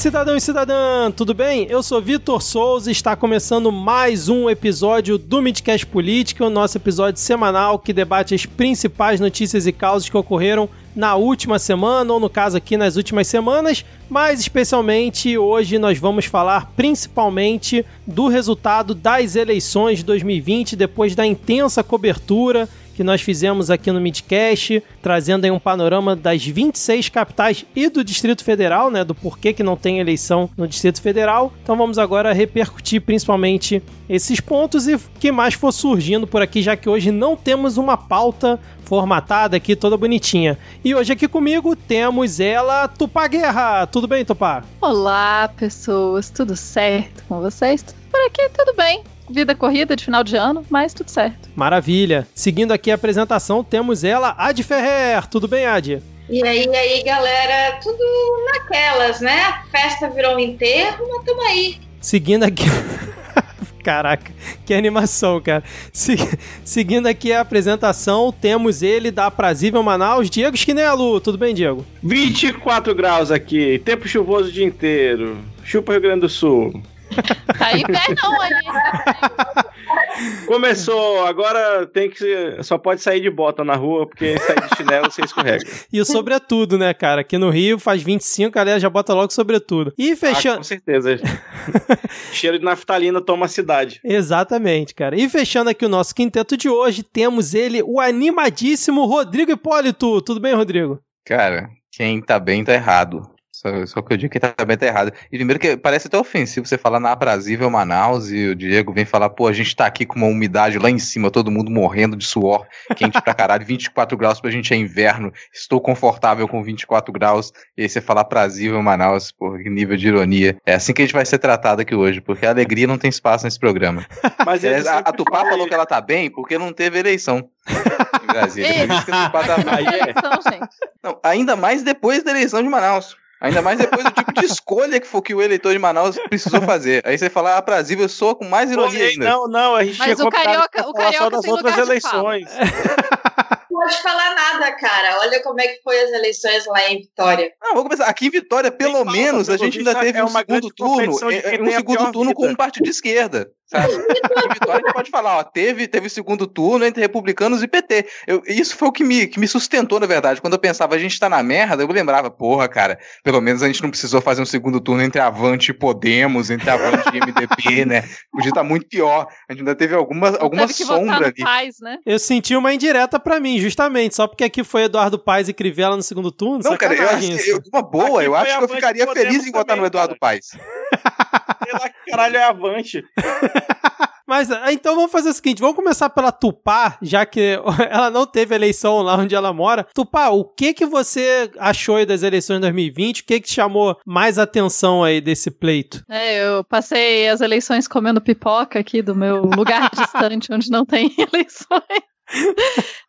cidadão e cidadã, tudo bem? Eu sou Vitor Souza e está começando mais um episódio do Midcast Política, o nosso episódio semanal que debate as principais notícias e causas que ocorreram na última semana, ou no caso aqui nas últimas semanas, mas especialmente hoje nós vamos falar principalmente do resultado das eleições de 2020, depois da intensa cobertura que nós fizemos aqui no Midcast, trazendo aí um panorama das 26 capitais e do Distrito Federal, né, do porquê que não tem eleição no Distrito Federal. Então vamos agora repercutir principalmente esses pontos e o que mais for surgindo por aqui, já que hoje não temos uma pauta formatada aqui, toda bonitinha. E hoje aqui comigo temos ela, Tupá Guerra. Tudo bem, Tupá? Olá, pessoas. Tudo certo com vocês? Por aqui tudo bem vida corrida de final de ano, mas tudo certo. Maravilha. Seguindo aqui a apresentação, temos ela, Ad Ferrer. Tudo bem, Ad? E aí, e aí, galera, tudo naquelas, né? A festa virou um enterro, mas tamo aí. Seguindo aqui. Caraca, que animação, cara. Se... Seguindo aqui a apresentação, temos ele da Aprazível Manaus, Diego Esquinelo. Tudo bem, Diego? 24 graus aqui, tempo chuvoso o dia inteiro. Chupa Rio Grande do Sul. Tá em pé não aí. Começou, agora tem que. Só pode sair de bota na rua, porque sair de chinelo você escorrega. E o sobretudo, né, cara? Aqui no Rio faz 25, a galera já bota logo sobretudo. E fechando. Ah, com certeza. Cheiro de naftalina toma a cidade. Exatamente, cara. E fechando aqui o nosso quinteto de hoje, temos ele, o animadíssimo Rodrigo Hipólito. Tudo bem, Rodrigo? Cara, quem tá bem tá errado. Só, só que eu digo que também tá errado. E primeiro que parece até ofensivo você falar na aprazível Manaus e o Diego vem falar, pô, a gente tá aqui com uma umidade lá em cima, todo mundo morrendo de suor, quente pra caralho, 24 graus pra gente é inverno, estou confortável com 24 graus, e aí você fala aprazível Manaus, pô, que nível de ironia. É assim que a gente vai ser tratado aqui hoje, porque a alegria não tem espaço nesse programa. Mas é, a, a Tupá falou que ela tá bem porque não teve eleição em Brasília. Por tá bem. É. Não, ainda mais depois da eleição de Manaus. Ainda mais depois do tipo de escolha que, foi, que o eleitor de Manaus precisou fazer. Aí você fala, ah, aprazível, soa com mais ironia ainda. Não, não, a gente Mas tinha o carioca, o carioca só das outras eleições. Não pode falar nada, cara. Olha como é que foi as eleições lá em Vitória. Não, vamos começar. Aqui em Vitória, pelo menos, a gente ainda teve é um segundo turno, é, um segundo turno com um partido de esquerda. Sabe? Vitória a gente pode falar, ó, teve, teve segundo turno entre republicanos e PT. Eu, isso foi o que me, que me sustentou, na verdade. Quando eu pensava, a gente tá na merda, eu lembrava, porra, cara, pelo menos a gente não precisou fazer um segundo turno entre Avante e Podemos, entre Avante e MDB, né? Podia estar tá muito pior. A gente ainda teve alguma, alguma sombra ali. Paz, né? Eu senti uma indireta para mim, justamente, só porque aqui foi Eduardo Paes e Crivella no segundo turno. Não, cara, eu acho que, eu, uma boa, aqui eu acho que eu ficaria feliz em votar no Eduardo Paes. Sei lá que caralho é Avante. Mas ah, então vamos fazer o seguinte: vamos começar pela Tupá, já que ela não teve eleição lá onde ela mora. Tupá, o que que você achou aí das eleições de 2020? O que que chamou mais atenção aí desse pleito? É, eu passei as eleições comendo pipoca aqui do meu lugar distante onde não tem eleições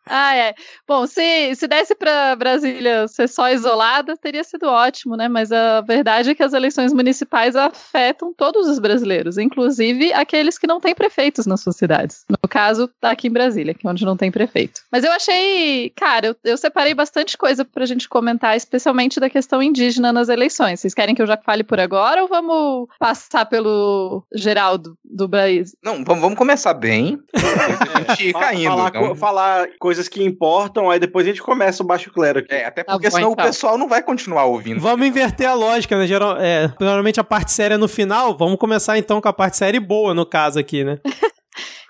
ah, é. Bom, se, se desse para Brasília ser só isolada, teria sido ótimo, né? Mas a verdade é que as eleições municipais afetam todos os brasileiros, inclusive aqueles que não têm prefeitos nas suas cidades. No caso, tá aqui em Brasília, que é onde não tem prefeito. Mas eu achei, cara, eu, eu separei bastante coisa pra gente comentar, especialmente da questão indígena nas eleições. Vocês querem que eu já fale por agora ou vamos passar pelo geral do, do Brasil? Não, vamos, vamos começar bem. a gente ir caindo. Falar, então falar coisas que importam, aí depois a gente começa o baixo clero aqui. É, até tá porque tá bom, senão então. o pessoal não vai continuar ouvindo. Vamos inverter a lógica, né? Geral, é, normalmente a parte séria no final, vamos começar então com a parte séria boa, no caso aqui, né?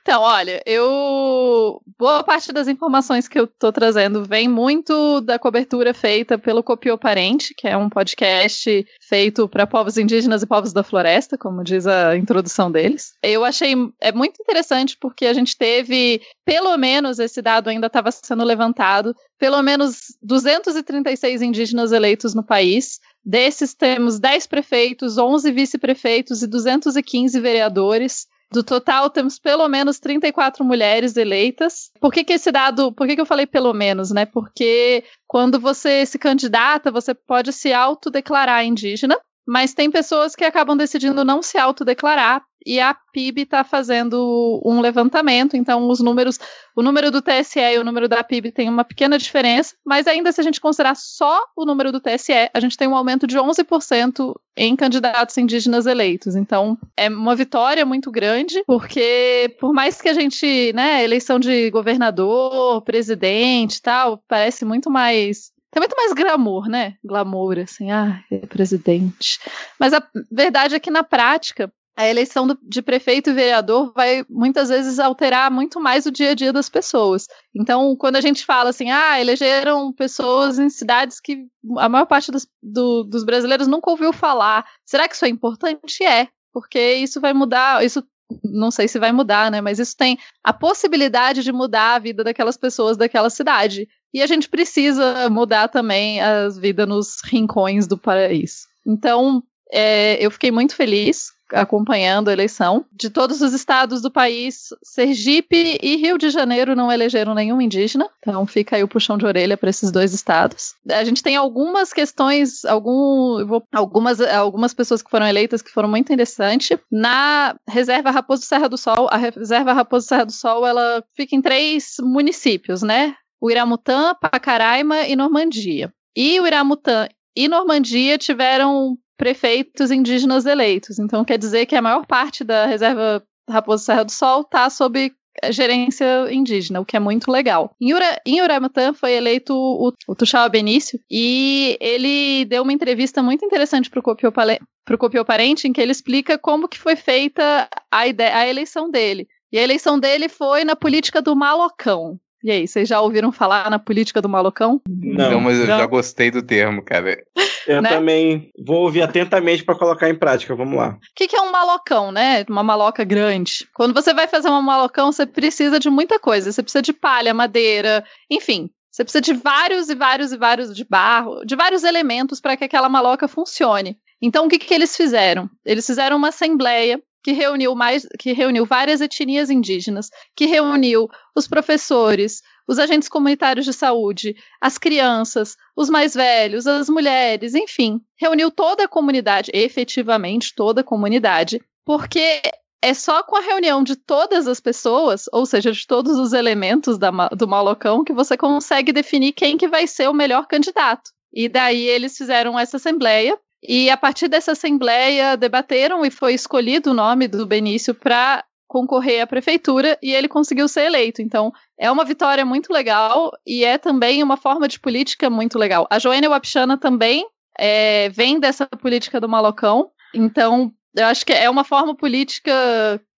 Então, olha, eu. Boa parte das informações que eu tô trazendo vem muito da cobertura feita pelo Copiou Parente, que é um podcast feito para povos indígenas e povos da floresta, como diz a introdução deles. Eu achei é muito interessante porque a gente teve, pelo menos esse dado ainda estava sendo levantado, pelo menos 236 indígenas eleitos no país. Desses temos 10 prefeitos, 11 vice-prefeitos e 215 vereadores. Do total, temos pelo menos 34 mulheres eleitas. Por que, que esse dado. Por que, que eu falei pelo menos, né? Porque quando você se candidata, você pode se autodeclarar indígena, mas tem pessoas que acabam decidindo não se autodeclarar e a PIB está fazendo um levantamento, então os números, o número do TSE e o número da PIB tem uma pequena diferença, mas ainda se a gente considerar só o número do TSE, a gente tem um aumento de 11% em candidatos indígenas eleitos. Então, é uma vitória muito grande, porque por mais que a gente, né, eleição de governador, presidente, tal, parece muito mais tem muito mais glamour, né? Glamour, assim, ah, é presidente. Mas a verdade é que na prática, a eleição do, de prefeito e vereador vai muitas vezes alterar muito mais o dia a dia das pessoas. Então, quando a gente fala assim, ah, elegeram pessoas em cidades que a maior parte dos, do, dos brasileiros nunca ouviu falar, será que isso é importante? É, porque isso vai mudar, isso não sei se vai mudar, né? Mas isso tem a possibilidade de mudar a vida daquelas pessoas daquela cidade. E a gente precisa mudar também a vida nos rincões do país. Então, é, eu fiquei muito feliz acompanhando a eleição. De todos os estados do país, Sergipe e Rio de Janeiro não elegeram nenhum indígena. Então fica aí o puxão de orelha para esses dois estados. A gente tem algumas questões, algum, algumas, algumas pessoas que foram eleitas que foram muito interessantes. Na reserva Raposo Serra do Sol, a reserva Raposo Serra do Sol, ela fica em três municípios, né? O Iramutã, Pacaraima e Normandia. E o Iramutã e Normandia tiveram prefeitos indígenas eleitos. Então quer dizer que a maior parte da reserva Raposo Serra do Sol está sob gerência indígena, o que é muito legal. Em, Ura, em Uramutã foi eleito o, o Tuxaua Benício e ele deu uma entrevista muito interessante para o Copiou Parente, em que ele explica como que foi feita a, ideia, a eleição dele. E a eleição dele foi na política do malocão. E aí, vocês já ouviram falar na política do malocão? Não, Não mas eu Não. já gostei do termo, cara. Eu né? também vou ouvir atentamente para colocar em prática. Vamos lá. O que, que, é um malocão, né? Uma maloca grande. Quando você vai fazer uma malocão, você precisa de muita coisa. Você precisa de palha, madeira, enfim. Você precisa de vários e vários e vários de barro, de vários elementos para que aquela maloca funcione. Então, o que, que eles fizeram? Eles fizeram uma assembleia que reuniu mais, que reuniu várias etnias indígenas, que reuniu os professores, os agentes comunitários de saúde, as crianças, os mais velhos, as mulheres, enfim, reuniu toda a comunidade, efetivamente toda a comunidade, porque é só com a reunião de todas as pessoas, ou seja, de todos os elementos da, do malocão, que você consegue definir quem que vai ser o melhor candidato. E daí eles fizeram essa assembleia e a partir dessa assembleia debateram e foi escolhido o nome do Benício para concorrer à prefeitura e ele conseguiu ser eleito. Então, é uma vitória muito legal e é também uma forma de política muito legal. A Joênia Wapchana também é, vem dessa política do malocão. Então, eu acho que é uma forma política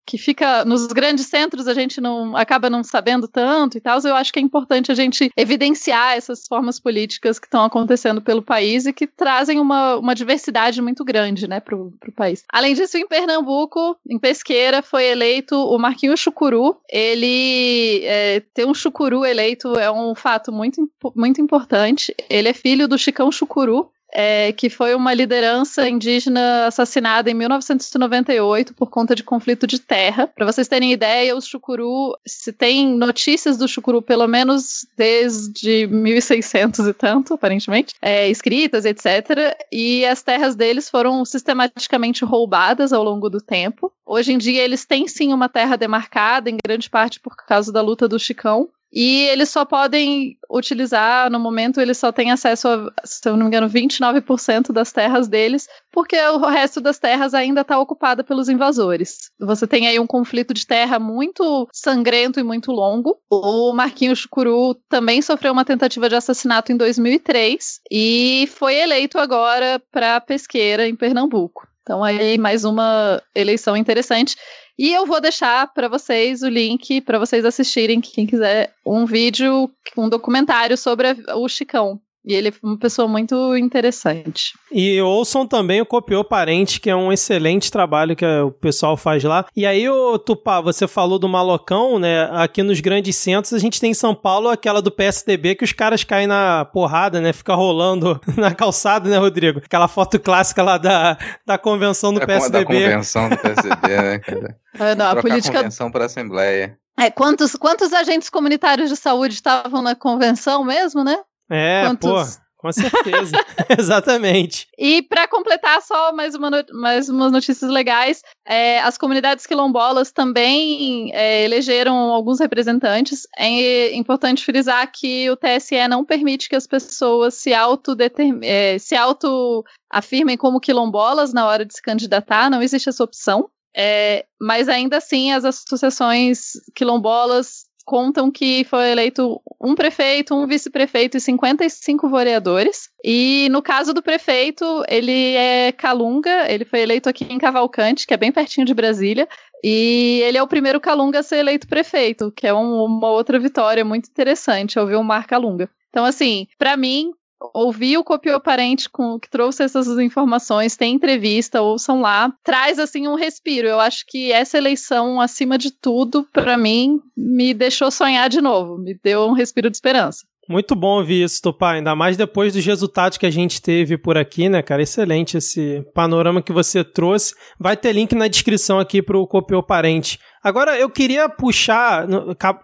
que fica nos grandes centros a gente não acaba não sabendo tanto e tal, eu acho que é importante a gente evidenciar essas formas políticas que estão acontecendo pelo país e que trazem uma, uma diversidade muito grande, né, pro, pro país. Além disso, em Pernambuco, em Pesqueira, foi eleito o Marquinhos Chucuru. Ele é, ter um chucuru eleito é um fato muito, muito importante. Ele é filho do Chicão Chucuru, é, que foi uma liderança indígena assassinada em 1998 por conta de conflito de terra. Para vocês terem ideia, os Chucuru, se tem notícias do Chucuru pelo menos desde 1600 e tanto, aparentemente, é, escritas, etc. E as terras deles foram sistematicamente roubadas ao longo do tempo. Hoje em dia eles têm sim uma terra demarcada, em grande parte por causa da luta do Chicão, e eles só podem utilizar, no momento, eles só têm acesso a, se eu não me engano, 29% das terras deles, porque o resto das terras ainda está ocupada pelos invasores. Você tem aí um conflito de terra muito sangrento e muito longo. O Marquinhos Chucuru também sofreu uma tentativa de assassinato em 2003 e foi eleito agora para pesqueira em Pernambuco. Então aí mais uma eleição interessante. E eu vou deixar para vocês o link para vocês assistirem, quem quiser, um vídeo, um documentário sobre o Chicão. E ele é uma pessoa muito interessante. E ouçam também o Copiou Parente, que é um excelente trabalho que o pessoal faz lá. E aí, o Tupá, você falou do malocão, né? Aqui nos grandes centros, a gente tem em São Paulo aquela do PSDB que os caras caem na porrada, né? Fica rolando na calçada, né, Rodrigo? Aquela foto clássica lá da, da convenção do é, PSDB. Da convenção do PSDB, né? É, não, a política... convenção para a Assembleia. É, quantos, quantos agentes comunitários de saúde estavam na convenção mesmo, né? É, Quantos... pô. Com certeza. Exatamente. E para completar só mais, uma mais umas notícias legais, é, as comunidades quilombolas também é, elegeram alguns representantes. É importante frisar que o TSE não permite que as pessoas se autodeterm- é, se auto afirmem como quilombolas na hora de se candidatar, não existe essa opção. É, mas ainda assim, as associações quilombolas contam que foi eleito um prefeito, um vice-prefeito e 55 vereadores. E no caso do prefeito, ele é Calunga, ele foi eleito aqui em Cavalcante, que é bem pertinho de Brasília. E ele é o primeiro Calunga a ser eleito prefeito, que é um- uma outra vitória muito interessante, ouvir o Mar Calunga. Então, assim, para mim, ouvir o Copiou Parente com, que trouxe essas informações, tem entrevista, ouçam lá, traz assim um respiro. Eu acho que essa eleição, acima de tudo, para mim, me deixou sonhar de novo, me deu um respiro de esperança. Muito bom ouvir isso, Tupá. Ainda mais depois dos resultados que a gente teve por aqui, né, cara? Excelente esse panorama que você trouxe. Vai ter link na descrição aqui pro Copiou Parente. Agora, eu queria puxar.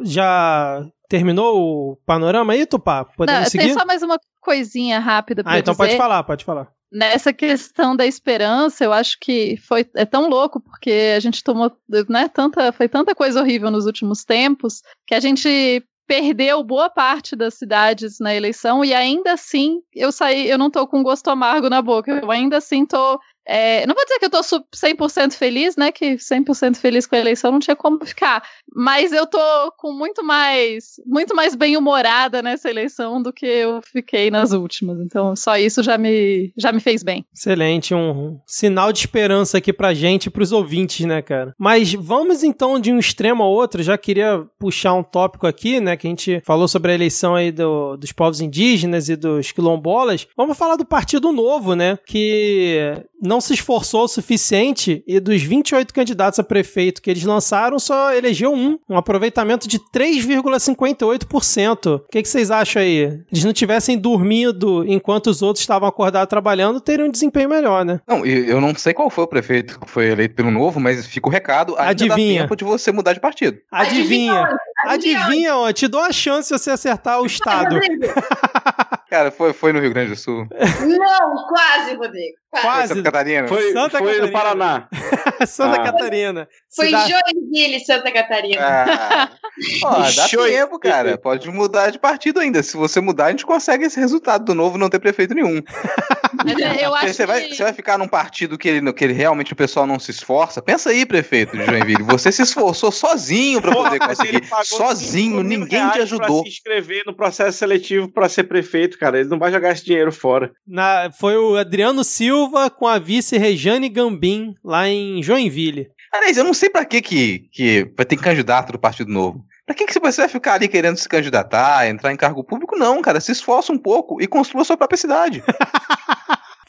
Já terminou o panorama aí, Tupá? Podemos Não, seguir? tem só mais uma coisinha rápida Ah, então dizer. pode falar, pode falar. nessa questão da esperança, eu acho que foi é tão louco porque a gente tomou, né, tanta foi tanta coisa horrível nos últimos tempos que a gente perdeu boa parte das cidades na eleição e ainda assim eu saí, eu não tô com gosto amargo na boca, eu ainda assim tô é, não vou dizer que eu tô su- 100% feliz, né? Que 100% feliz com a eleição não tinha como ficar. Mas eu tô com muito mais, muito mais bem-humorada nessa eleição do que eu fiquei nas últimas. Então, só isso já me, já me fez bem. Excelente, um sinal de esperança aqui pra gente e pros ouvintes, né, cara? Mas vamos então de um extremo ao outro. Já queria puxar um tópico aqui, né, que a gente falou sobre a eleição aí do- dos povos indígenas e dos quilombolas. Vamos falar do Partido Novo, né, que não se esforçou o suficiente e dos 28 candidatos a prefeito que eles lançaram, só elegeu um, um aproveitamento de 3,58%. O que, que vocês acham aí? Eles não tivessem dormido enquanto os outros estavam acordados trabalhando, teriam um desempenho melhor, né? Não, e eu não sei qual foi o prefeito que foi eleito pelo novo, mas fica o recado. ainda Adivinha. Dá tempo de você mudar de partido. Adivinha? onde? Adivinha, ó, te dou a chance de você acertar o estado. Cara, foi, foi no Rio Grande do Sul. Não, quase, Rodrigo. Quase. Foi Quase. Santa Catarina. Foi, Santa foi Catarina. no Paraná. Santa Ah. Catarina. Foi Cida- Joinville, Santa Catarina. Ah, ó, dá Show. tempo, cara. Pode mudar de partido ainda. Se você mudar, a gente consegue esse resultado do novo não ter prefeito nenhum. Mas é, eu acho você, vai, que... você vai ficar num partido que, ele, que ele realmente o pessoal não se esforça. Pensa aí, prefeito de Joinville. Você se esforçou sozinho pra poder conseguir. Sozinho, 5 mil ninguém te ajudou. Pra se inscrever no processo seletivo pra ser prefeito, cara. Ele não vai jogar esse dinheiro fora. Na- foi o Adriano Silva com a vice Rejane Gambim, lá em Joinville. Aliás, eu não sei pra que, que, que vai ter candidato do Partido Novo. Pra que, que você vai ficar ali querendo se candidatar, entrar em cargo público? Não, cara. Se esforça um pouco e construa a sua própria cidade.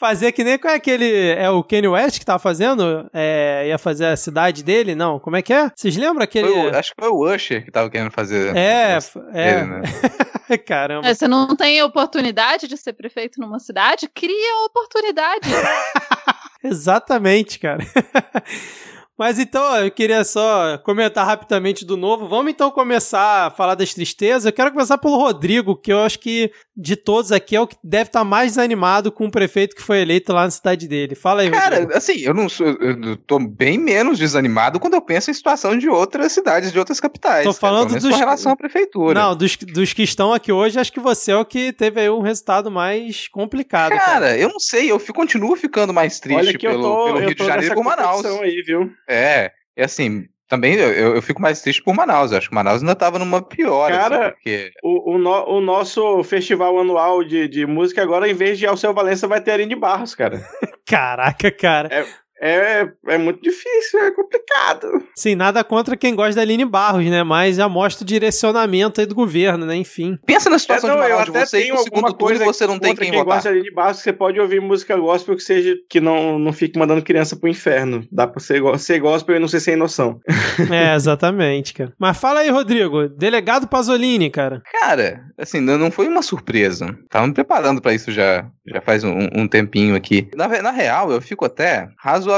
Fazer que nem qual é aquele. É o Kanye West que tava fazendo? É, ia fazer a cidade dele? Não, como é que é? Vocês lembram aquele. Foi o- acho que foi o Usher que tava querendo fazer. É, é. dele, né? Caramba. É, você não tem oportunidade de ser prefeito numa cidade? Cria a oportunidade. Exatamente, cara. Mas então, eu queria só comentar rapidamente do novo. Vamos então começar a falar das tristezas. Eu quero começar pelo Rodrigo, que eu acho que de todos aqui é o que deve estar mais desanimado com o prefeito que foi eleito lá na cidade dele. Fala aí, Cara, Rodrigo. assim, eu não sou. Eu tô bem menos desanimado quando eu penso em situação de outras cidades, de outras capitais. Tô falando dos- com relação à prefeitura. Não, dos, dos que estão aqui hoje, acho que você é o que teve aí um resultado mais complicado. Cara, Cara, eu não sei, eu fico- continuo ficando mais triste Olha que eu pelo, tô, pelo eu Rio de Janeiro com Manaus. aí, viu? É, e assim, também eu, eu- fico mais triste por Manaus. Eu acho que Manaus ainda tava numa pior. Cara, assim, porque O, o, no- o nosso festival anual de, de música agora, em vez de Alceu Valença, vai ter Aline Barros, cara. Caraca, cara. É, é muito difícil, é complicado. Sim, nada contra quem gosta da Aline Barros, né? Mas já mostra o direcionamento aí do governo, né? Enfim. pensa na situação É, não, de eu de até você tenho segundo coisa você não tem quem quem votar. gosta de Aline Barros, você pode ouvir música gospel que seja que não, não fique mandando criança pro inferno. Dá pra ser, go- ser gospel e não ser sem noção. É, exatamente, cara. Mas fala aí, Rodrigo. Delegado Pasolini, cara. Cara, assim, não foi uma surpresa. Tava me preparando pra isso já, já faz um, um tempinho aqui. Na, na real, eu fico até razoavelmente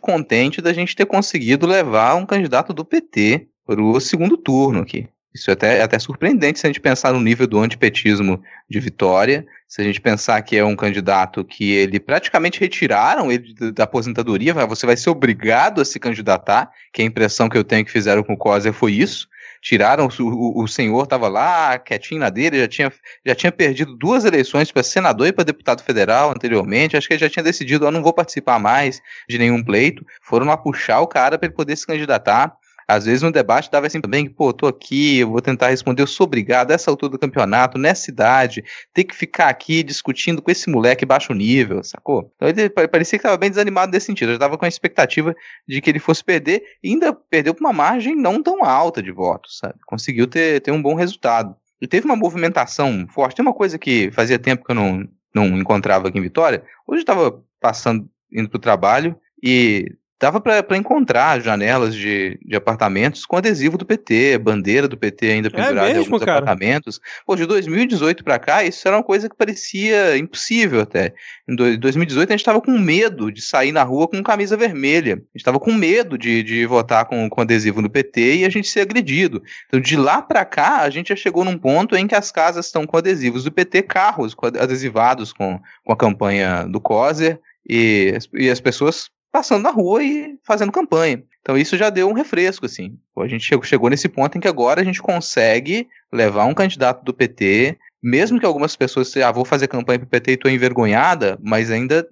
contente da gente ter conseguido levar um candidato do PT pro segundo turno aqui. Isso é até, é até surpreendente se a gente pensar no nível do antipetismo de Vitória, se a gente pensar que é um candidato que ele praticamente retiraram ele da aposentadoria, você vai ser obrigado a se candidatar, que a impressão que eu tenho que fizeram com o Coser foi isso. Tiraram, o, o senhor estava lá, quietinho na dele, já tinha, já tinha perdido duas eleições para senador e para deputado federal anteriormente. Acho que ele já tinha decidido, eu não vou participar mais de nenhum pleito. Foram lá puxar o cara para ele poder se candidatar. Às vezes no debate dava assim também, pô, tô aqui, eu vou tentar responder, eu sou obrigado, essa altura do campeonato, nessa idade, ter que ficar aqui discutindo com esse moleque baixo nível, sacou? Então ele parecia que estava bem desanimado nesse sentido, eu estava com a expectativa de que ele fosse perder, e ainda perdeu por uma margem não tão alta de votos, sabe? Conseguiu ter, ter um bom resultado. E teve uma movimentação forte, tem uma coisa que fazia tempo que eu não, não encontrava aqui em Vitória, hoje eu estava passando, indo pro trabalho, e dava para encontrar janelas de, de apartamentos com adesivo do PT, bandeira do PT ainda é pendurada é mesmo, em alguns cara? apartamentos. Pô, de 2018 para cá, isso era uma coisa que parecia impossível até. Em 2018 a gente estava com medo de sair na rua com camisa vermelha. A gente estava com medo de, de votar com, com adesivo no PT e a gente ser agredido. Então de lá para cá, a gente já chegou num ponto em que as casas estão com adesivos do PT, carros adesivados com, com a campanha do COSER, e, e as pessoas passando na rua e fazendo campanha. Então isso já deu um refresco, assim. A gente chegou, nesse ponto em que agora a gente consegue levar um candidato do PT, mesmo que algumas pessoas ah, vou fazer campanha para o PT e estou envergonhada, mas ainda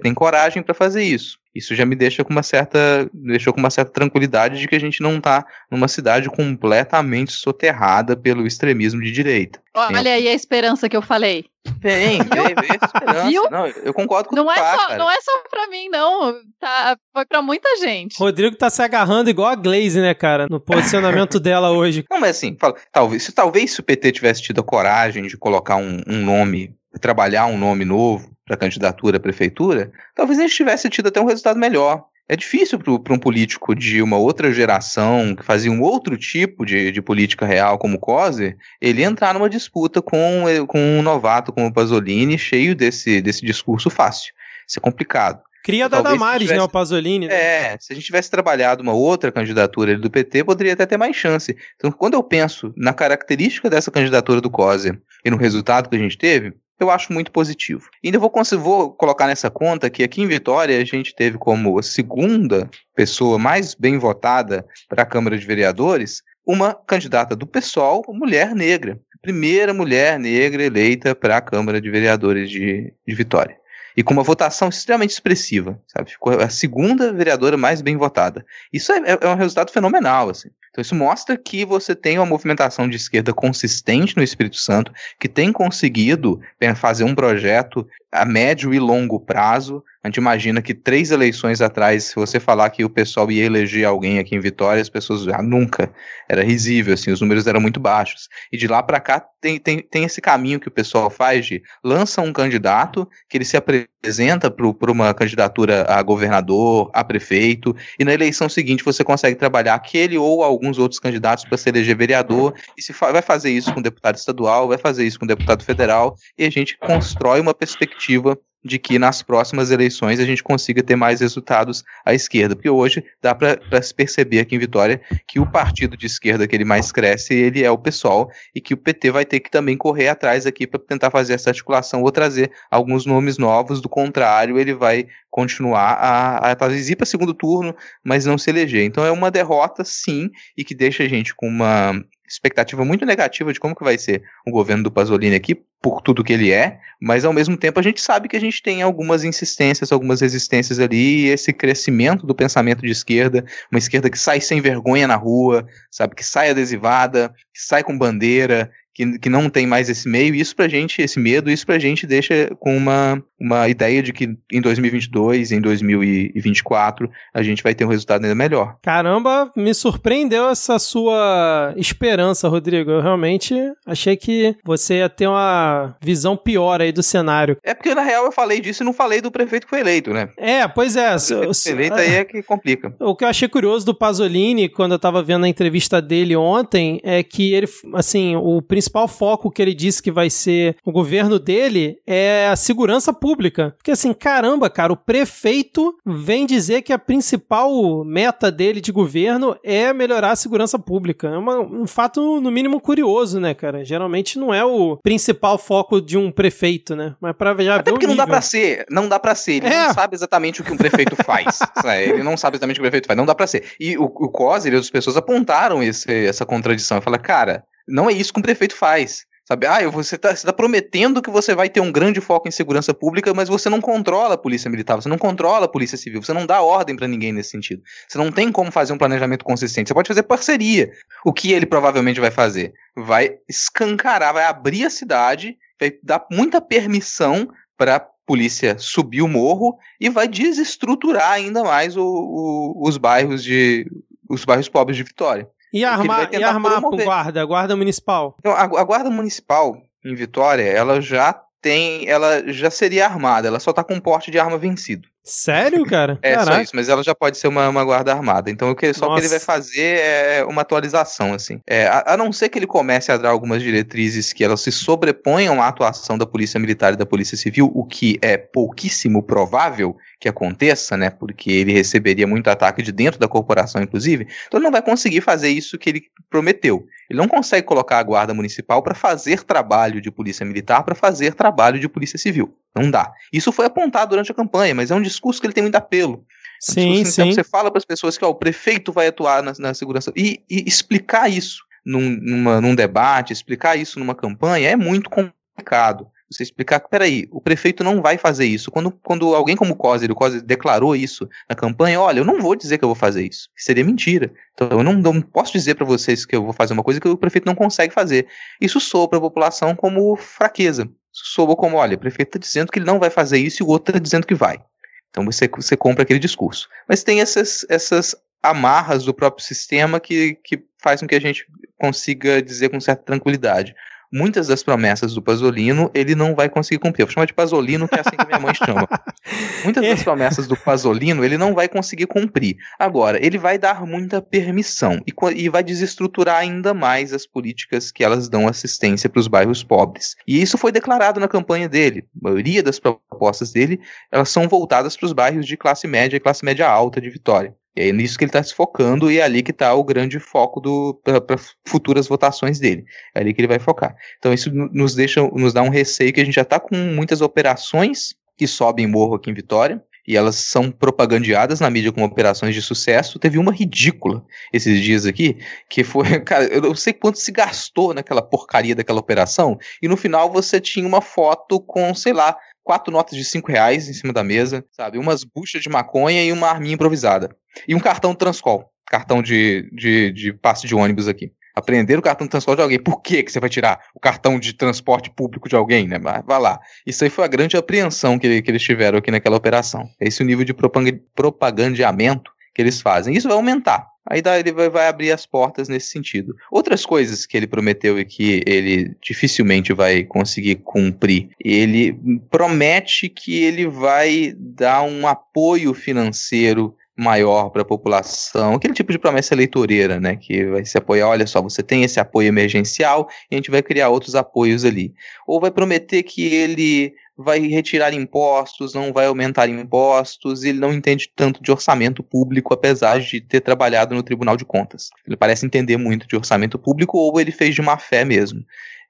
tem coragem para fazer isso. Isso já me deixa com uma certa, deixou com uma certa tranquilidade de que a gente não está numa cidade completamente soterrada pelo extremismo de direita. Olha aí a esperança que eu falei. Vem, vem, vem esperança. Viu? Não, eu concordo com não o é só, cara. Não é só pra mim, não. Tá, foi pra muita gente. Rodrigo tá se agarrando igual a Glaze, né, cara? No posicionamento dela hoje. Não, mas assim, fala, talvez, se talvez se o PT tivesse tido a coragem de colocar um, um nome, trabalhar um nome novo para candidatura à prefeitura, talvez a gente tivesse tido até um resultado melhor. É difícil para um político de uma outra geração, que fazia um outro tipo de, de política real como Coser, ele entrar numa disputa com, com um novato como o Pasolini, cheio desse, desse discurso fácil. Isso é complicado. Cria da Damares, tivesse, né, o Pasolini. Né? É, se a gente tivesse trabalhado uma outra candidatura do PT, poderia até ter mais chance. Então, quando eu penso na característica dessa candidatura do Coser e no resultado que a gente teve, eu acho muito positivo. Ainda vou, vou colocar nessa conta que aqui em Vitória a gente teve como a segunda pessoa mais bem votada para a Câmara de Vereadores uma candidata do PSOL, mulher negra. Primeira mulher negra eleita para a Câmara de Vereadores de, de Vitória e com uma votação extremamente expressiva, sabe? Ficou a segunda vereadora mais bem votada. Isso é, é, é um resultado fenomenal, assim. Então isso mostra que você tem uma movimentação de esquerda consistente no Espírito Santo, que tem conseguido fazer um projeto a médio e longo prazo. A gente imagina que três eleições atrás, se você falar que o pessoal ia eleger alguém aqui em Vitória, as pessoas ah, nunca. Era risível, assim, os números eram muito baixos. E de lá para cá tem, tem, tem esse caminho que o pessoal faz de lança um candidato, que ele se apresenta para uma candidatura a governador, a prefeito, e na eleição seguinte você consegue trabalhar aquele ou alguns outros candidatos para se eleger vereador, e se vai fazer isso com deputado estadual, vai fazer isso com deputado federal, e a gente constrói uma perspectiva perspectiva de que nas próximas eleições a gente consiga ter mais resultados à esquerda, porque hoje dá para se perceber aqui em Vitória que o partido de esquerda que ele mais cresce, ele é o PSOL, e que o PT vai ter que também correr atrás aqui para tentar fazer essa articulação ou trazer alguns nomes novos, do contrário, ele vai continuar a, a talvez ir para segundo turno, mas não se eleger. Então é uma derrota, sim, e que deixa a gente com uma expectativa muito negativa de como que vai ser o governo do Pasolini aqui, por tudo que ele é, mas ao mesmo tempo a gente sabe que a gente tem algumas insistências, algumas resistências ali, e esse crescimento do pensamento de esquerda, uma esquerda que sai sem vergonha na rua, sabe, que sai adesivada, que sai com bandeira, que, que não tem mais esse meio, isso pra gente, esse medo, isso pra gente deixa com uma, uma ideia de que em 2022, em 2024, a gente vai ter um resultado ainda melhor. Caramba, me surpreendeu essa sua esperança, Rodrigo. Eu realmente achei que você ia ter uma visão pior aí do cenário. É porque, na real, eu falei disso e não falei do prefeito que foi eleito, né? É, pois é. O prefeito aí é que complica. O que eu achei curioso do Pasolini, quando eu tava vendo a entrevista dele ontem, é que ele, assim, o principal principal foco que ele disse que vai ser o governo dele é a segurança pública. Porque assim, caramba, cara, o prefeito vem dizer que a principal meta dele de governo é melhorar a segurança pública. É uma, um fato, no mínimo, curioso, né, cara? Geralmente não é o principal foco de um prefeito, né? Mas pra já Até porque não dá pra ser, não dá pra ser. Ele É. não sabe exatamente o que um prefeito faz. Ele não sabe exatamente o que o prefeito faz, não dá pra ser. E o, o COSER e outras pessoas apontaram esse, essa contradição. E falaram, cara, não é isso que um prefeito faz. Sabe, ah, você tá, você tá prometendo que você vai ter um grande foco em segurança pública, mas você não controla a polícia militar, você não controla a polícia civil, você não dá ordem pra ninguém nesse sentido. Você não tem como fazer um planejamento consistente. Você pode fazer parceria. O que ele provavelmente vai fazer? Vai escancarar, vai abrir a cidade, vai dar muita permissão para polícia subir o morro e vai desestruturar ainda mais o- o- os bairros de os bairros pobres de Vitória. E armar, e armar promover. guarda, a guarda municipal. Então, a, a guarda municipal em Vitória, ela já tem, ela já seria armada, ela só tá com porte de arma vencido. Sério, cara? É só Caraca. isso, mas ela já pode ser uma, uma guarda armada. Então o que, só que ele vai fazer é uma atualização, assim. É, a, a não ser que ele comece a dar algumas diretrizes que elas se sobreponham à atuação da Polícia Militar e da Polícia Civil, o que é pouquíssimo provável que aconteça, né? Porque ele receberia muito ataque de dentro da corporação, inclusive. Então ele não vai conseguir fazer isso que ele prometeu. Ele não consegue colocar a guarda municipal para fazer trabalho de polícia militar, para fazer trabalho de polícia civil. Não dá. Isso foi apontado durante a campanha, mas é um discurso que ele tem muito apelo. É um Sim, discurso, então, sim. Você fala para as pessoas que ó, o prefeito vai atuar na, na segurança. E, e explicar isso num, numa- num debate, explicar isso numa campanha é muito complicado. Você explicar peraí, o prefeito não vai fazer isso. Quando, quando alguém como o Coser, o Coser declarou isso na campanha, olha, eu não vou dizer que eu vou fazer isso. Seria mentira. Então eu não, não posso dizer para vocês que eu vou fazer uma coisa que o prefeito não consegue fazer. Isso soa para a população como fraqueza. Isso soa como, olha, o prefeito está dizendo que ele não vai fazer isso e o outro está dizendo que vai. Então você, você compra aquele discurso. Mas tem essas, essas amarras do próprio sistema que, que faz com que a gente consiga dizer com certa tranquilidade. Muitas das promessas do Pasolino ele não vai conseguir cumprir. Eu vou chamar de Pasolino, que é assim que minha mãe chama. Muitas das promessas do Pasolino ele não vai conseguir cumprir. Agora, ele vai dar muita permissão e, e vai desestruturar ainda mais as políticas que elas dão assistência para os bairros pobres. E isso foi declarado na campanha dele. A maioria das propostas dele elas são voltadas para os bairros de classe média e classe média alta de Vitória. É nisso que ele está se focando e é ali que está o grande foco para futuras votações dele. É ali que ele vai focar. Então isso no- nos deixa, nos dá um receio que a gente já está com muitas operações que sobem morro aqui em Vitória. E elas são propagandeadas na mídia como operações de sucesso. Teve uma ridícula esses dias aqui, que foi, cara, eu não sei quanto se gastou naquela porcaria daquela operação, e no final você tinha uma foto com, sei lá, quatro notas de cinco reais em cima da mesa, sabe? Umas buchas de maconha e uma arminha improvisada. E um cartão Transcol, cartão de, de, de passe de ônibus aqui. Aprender o cartão de transporte de alguém. Por que, que você vai tirar o cartão de transporte público de alguém, né? Vai lá. Isso aí foi a grande apreensão que, que eles tiveram aqui naquela operação. É esse o nível de propagandeamento que eles fazem. Isso vai aumentar. Aí daí ele vai, abrir as portas nesse sentido. Outras coisas que ele prometeu e que ele dificilmente vai conseguir cumprir. Ele promete que ele vai dar um apoio financeiro maior para a população, aquele tipo de promessa eleitoreira, né, que vai se apoiar, olha só, você tem esse apoio emergencial e a gente vai criar outros apoios ali. Ou vai prometer que ele vai retirar impostos, não vai aumentar impostos, ele não entende tanto de orçamento público, apesar de ter trabalhado no Tribunal de Contas. Ele parece entender muito de orçamento público ou ele fez de má fé mesmo.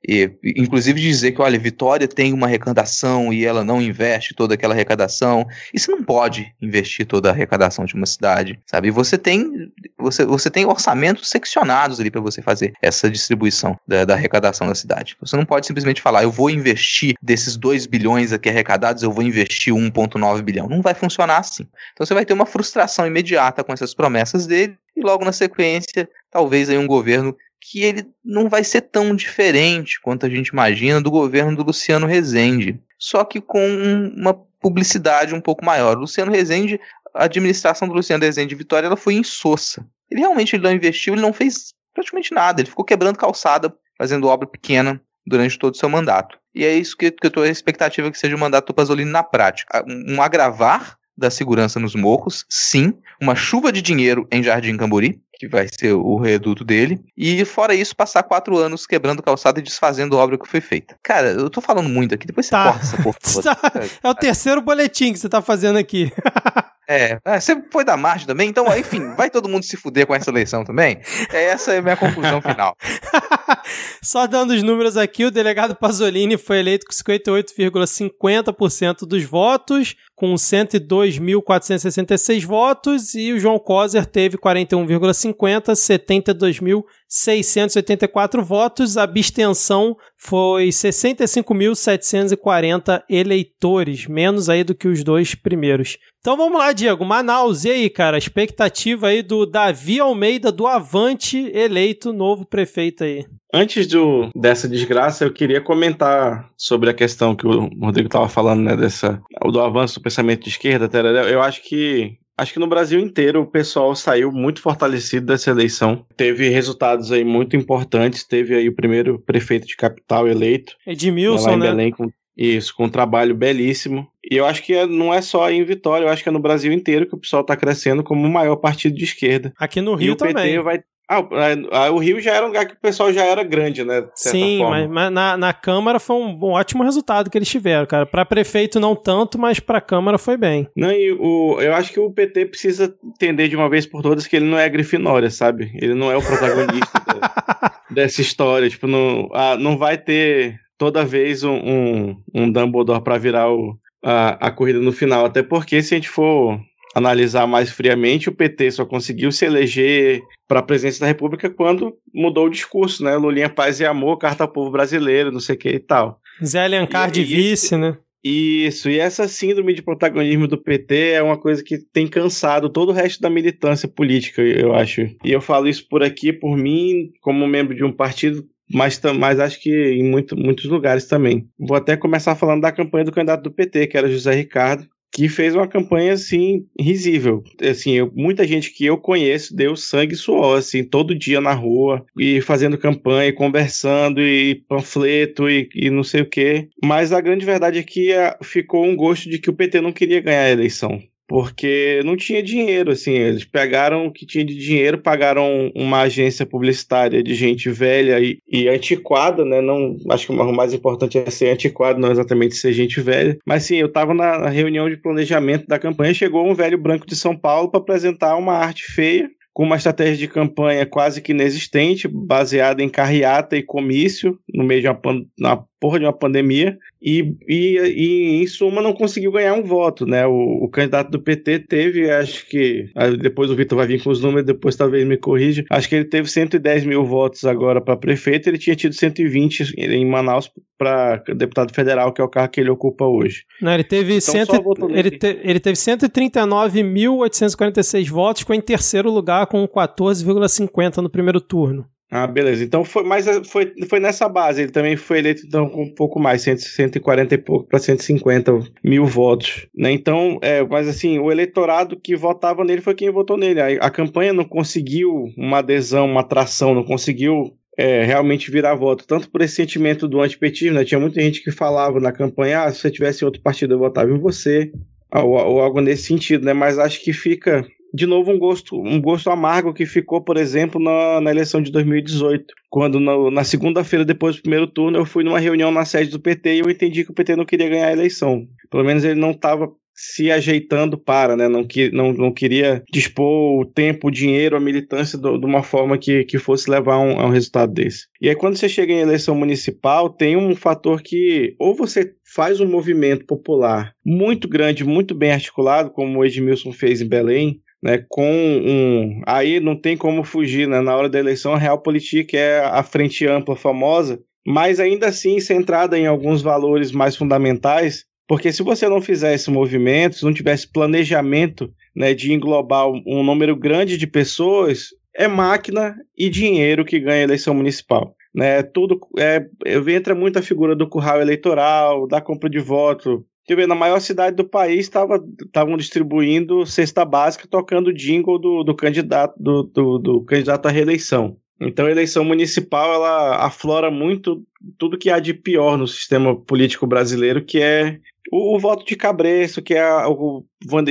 E, inclusive dizer que, olha, Vitória tem uma arrecadação e ela não investe toda aquela arrecadação. E você não pode investir toda a arrecadação de uma cidade, sabe? Você tem, você, você tem orçamentos seccionados ali para você fazer essa distribuição da, da, arrecadação da cidade. Você não pode simplesmente falar, eu vou investir desses 2 bilhões aqui arrecadados, eu vou investir 1,9 bilhão. Não vai funcionar assim. Então você vai ter uma frustração imediata com essas promessas dele e logo na sequência, talvez aí um governo que ele não vai ser tão diferente quanto a gente imagina do governo do Luciano Rezende, só que com uma publicidade um pouco maior. O Luciano Rezende, a administração do Luciano Rezende de Vitória, ela foi insossa. Ele realmente ele não investiu, ele não fez praticamente nada, ele ficou quebrando calçada, fazendo obra pequena durante todo o seu mandato. E é isso que, que eu estou a expectativa que seja o mandato do Pasolini na prática. Um, um agravar da segurança nos morros, sim, uma chuva de dinheiro em Jardim Cambori, que vai ser o reduto dele. E fora isso, passar quatro anos quebrando calçada e desfazendo obra que foi feita. Cara, eu tô falando muito aqui, depois você Tá. corta essa porra. toda. É o terceiro boletim que você tá fazendo aqui. É, é, você foi da margem também, então, enfim, vai todo mundo se fuder com essa eleição também? É, essa é a minha conclusão final. Só dando os números aqui, o delegado Pasolini foi eleito com 58,50% dos votos, com 102.466 votos, e o João Coser teve 41,50%, 72.684 votos. A abstenção foi 65.740 eleitores, menos aí do que os dois primeiros. Então vamos lá, Diego. Manaus, e aí, cara? Expectativa aí do Davi Almeida do Avante, eleito novo prefeito aí. Antes do, dessa desgraça, eu queria comentar sobre a questão que o Rodrigo estava falando, né, dessa, do avanço do pensamento de esquerda. Eu acho que acho que no Brasil inteiro o pessoal saiu muito fortalecido dessa eleição. Teve resultados aí muito importantes. Teve aí o primeiro prefeito de capital eleito, Edmilson, né? Belém, com, isso, com um trabalho belíssimo. E eu acho que é- não é só em Vitória, eu acho que é no Brasil inteiro que o pessoal está crescendo como o maior partido de esquerda. Aqui no e Rio o PT também. vai. Ah, o- Rio já era um lugar que o pessoal já era grande, né? Sim, forma. mas, mas na, na Câmara foi um, um ótimo resultado que eles tiveram, cara. Pra prefeito não tanto, mas pra Câmara foi bem. Não, e o, eu acho que o PT precisa entender de uma vez por todas que ele não é Grifinória, sabe? Ele não é o protagonista da- dessa história. Tipo, não, ah, não vai ter toda vez um, um, um Dumbledore pra virar o, a, a corrida no final. Até porque, se a gente for analisar mais friamente, o PT só conseguiu se eleger para a presidência da República quando mudou o discurso, né? Lulinha Paz e Amor, Carta ao Povo Brasileiro, não sei o que e tal. Zé Alencar E- de vice, né? Isso, e essa síndrome de protagonismo do PT é uma coisa que tem cansado todo o resto da militância política, eu acho. E eu falo isso por aqui, por mim, como membro de um partido, mas, mas acho que em muito, muitos lugares também. Vou até começar falando da campanha do candidato do PT, que era José Ricardo, que fez uma campanha assim risível. Assim, eu- muita gente que eu conheço deu sangue e suor assim todo dia na rua e fazendo campanha, conversando e panfleto e, e não sei o quê. Mas a grande verdade é que ah, ficou um gosto de que o PT não queria ganhar a eleição. Porque não tinha dinheiro, assim, eles pegaram o que tinha de dinheiro, pagaram uma agência publicitária de gente velha e, e antiquada, né? Não, acho que o mais importante é ser antiquado, não exatamente ser gente velha. Mas sim, eu estava na reunião de planejamento da campanha, chegou um velho branco de São Paulo para apresentar uma arte feia com uma estratégia de campanha quase que inexistente, baseada em carreata e comício, no meio de uma, porra de uma pandemia, e, e, e, em suma não conseguiu ganhar um voto, né? O, o candidato do PT teve, acho que, depois o Vitor vai vir com os números, depois talvez me corrija, acho que ele teve 110 mil votos agora para prefeito, ele tinha tido 120 em Manaus para deputado federal, que é o cargo que ele ocupa hoje. Não, ele teve, Então, cento, ele, te- ele teve 139.846 votos, ficou em terceiro lugar com 14,50 no primeiro turno. Ah, beleza. Então foi, mas foi, foi nessa base. Ele também foi eleito então, com um pouco mais, 100, 140 e pouco para 150 mil votos. Né? Então, é, mas assim, o eleitorado que votava nele foi quem votou nele. A, a campanha não conseguiu uma adesão, uma atração, não conseguiu é, realmente virar voto. Tanto por esse sentimento do antipetismo, né? tinha muita gente que falava na campanha: ah, se você tivesse outro partido, eu votava em você. Ou, ou algo nesse sentido, né? Mas acho que fica de novo um gosto, um gosto amargo que ficou, por exemplo, na, na eleição de 2018, quando no- na segunda-feira depois do primeiro turno eu fui numa reunião na sede do PT e eu entendi que o PT não queria ganhar a eleição. Pelo menos ele não estava se ajeitando para, né? Não, que, não, não queria dispor o tempo, o dinheiro, a militância do- de uma forma que, que fosse levar um, a um resultado desse. E aí, quando você chega em eleição municipal, tem um fator que ou você faz um movimento popular muito grande, muito bem articulado, como o Edmilson fez em Belém, né, com um. Aí não tem como fugir, né? Na hora da eleição, a Realpolitik é a frente ampla famosa, mas ainda assim centrada em alguns valores mais fundamentais, porque se você não fizer esse movimento, se não tivesse planejamento né, de englobar um- número grande de pessoas, é máquina e dinheiro que ganha a eleição municipal. Né, tudo é, entra muito a figura do curral eleitoral, da compra de voto, Ver, na maior cidade do país estavam distribuindo cesta básica tocando jingle do, do candidato do, do, do candidato à reeleição. Então a eleição municipal ela aflora muito tudo que há de pior no sistema político brasileiro, que é o, o voto de cabresto, que é a o,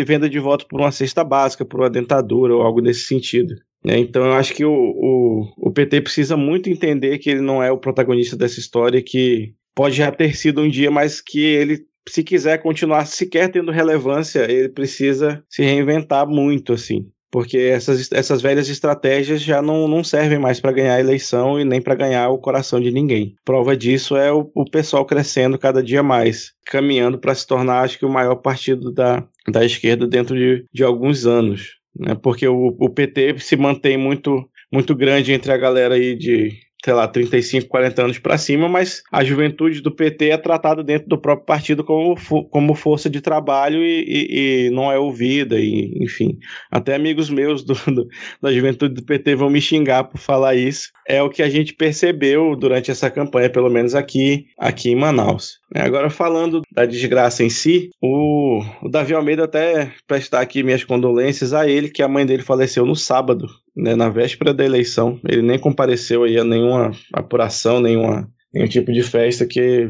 venda de voto por uma cesta básica, por uma dentadura ou algo nesse sentido. Né? Então eu acho que o, o, o PT precisa muito entender que ele não é o protagonista dessa história, que pode já ter sido um dia, mas que ele se quiser continuar sequer tendo relevância, ele precisa se reinventar muito, assim. Porque essas, essas velhas estratégias já não, não servem mais para ganhar a eleição e nem para ganhar o coração de ninguém. Prova disso é o, o pessoal crescendo cada dia mais, caminhando para se tornar, acho que, o maior partido da, da esquerda dentro de, de alguns anos. Né? Porque o, o PT se mantém muito, muito grande entre a galera aí de sei lá, 35, 40 anos para cima, mas a juventude do PT é tratada dentro do próprio partido como, como força de trabalho e, e, e não é ouvida, e, enfim. Até amigos meus do, do, da juventude do PT vão me xingar por falar isso. É o que a gente percebeu durante essa campanha, pelo menos aqui, aqui em Manaus. É, agora, falando da desgraça em si, o, o Davi Almeida até prestar aqui minhas condolências a ele, que a mãe dele faleceu no sábado, né, na véspera da eleição. Ele nem compareceu aí a nenhuma apuração, nenhuma, nenhum tipo de festa, que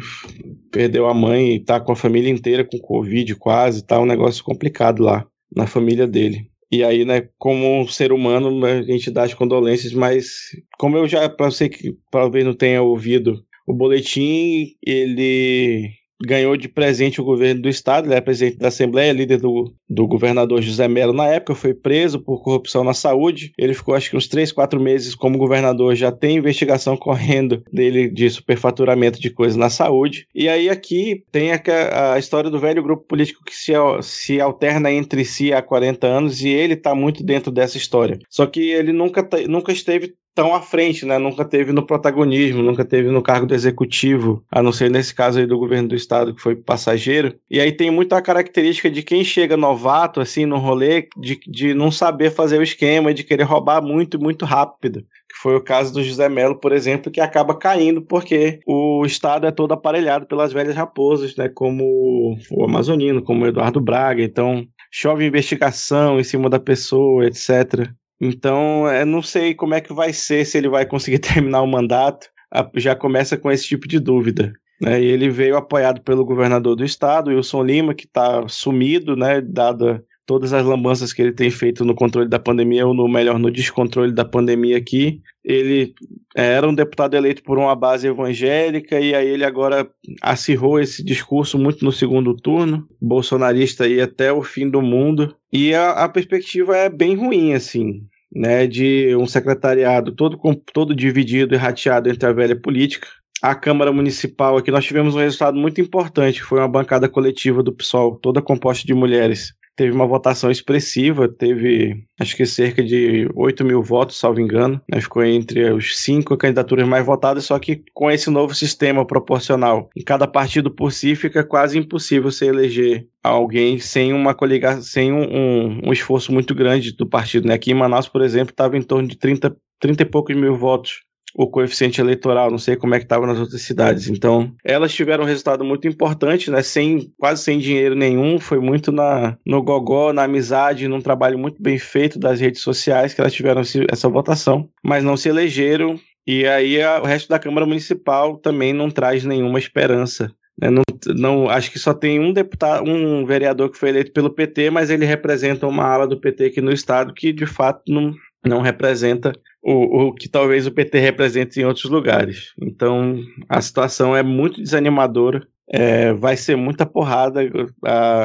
perdeu a mãe e tá com a família inteira com Covid quase, tá um negócio complicado lá na família dele. E aí, né, como um ser humano, a gente dá as condolências, mas como eu já, para você que talvez não tenha ouvido o boletim, ele ganhou de presente o governo do estado, ele é presidente da Assembleia, líder do, do governador José Melo na época, foi preso por corrupção na saúde. Ele ficou acho que uns 3, 4 meses como governador, já tem investigação correndo dele de superfaturamento de coisas na saúde. E aí aqui tem a, a história do velho grupo político que se, se alterna entre si há 40 anos e ele está muito dentro dessa história. Só que ele nunca, nunca esteve tão à frente, né? Nunca teve no protagonismo, nunca teve no cargo do executivo, a não ser nesse caso aí do governo do estado, que foi passageiro. E aí tem muita característica de quem chega novato, assim, no rolê, de, de não saber fazer o esquema, de querer roubar muito, muito rápido. Que foi o caso do José Melo, por exemplo, que acaba caindo porque o estado é todo aparelhado pelas velhas raposas, né? Como o Amazonino, como o Eduardo Braga. Então, chove investigação em cima da pessoa, etc. Então, eu não sei como é que vai ser, se ele vai conseguir terminar o mandato. Já começa com esse tipo de dúvida. Né? E ele veio apoiado pelo governador do estado, Wilson Lima, que está sumido, né, dada todas as lambanças que ele tem feito no controle da pandemia, ou no melhor, no descontrole da pandemia aqui. Ele é, era um deputado eleito por uma base evangélica e aí ele agora acirrou esse discurso muito no segundo turno, bolsonarista aí até o fim do mundo. E a, a perspectiva é bem ruim, assim, né, de um secretariado todo, todo dividido e rateado entre a velha política, a Câmara Municipal aqui, nós tivemos um resultado muito importante, foi uma bancada coletiva do PSOL, toda composta de mulheres, teve uma votação expressiva, teve acho que cerca de 8 mil votos, salvo engano. Né? Ficou entre os cinco candidaturas mais votadas, só que com esse novo sistema proporcional, em cada partido por si, fica quase impossível você eleger alguém sem uma coligação, sem um, um, um, esforço muito grande do partido. Né? Aqui em Manaus, por exemplo, estava em torno de 30, 30 e poucos mil votos o coeficiente eleitoral, não sei como é que estava nas outras cidades. Então, elas tiveram um resultado muito importante, né? Sem quase sem dinheiro nenhum, foi muito na no gogó, na amizade, num trabalho muito bem feito das redes sociais que elas tiveram essa votação, mas não se elegeram. E aí a, o resto da Câmara Municipal também não traz nenhuma esperança. Né? Não, não, acho que só tem um deputado, um vereador que foi eleito pelo PT, mas ele representa uma ala do PT aqui no estado que de fato não, não representa o, o que talvez o PT represente em outros lugares. Então a situação é muito desanimadora. É, vai ser muita porrada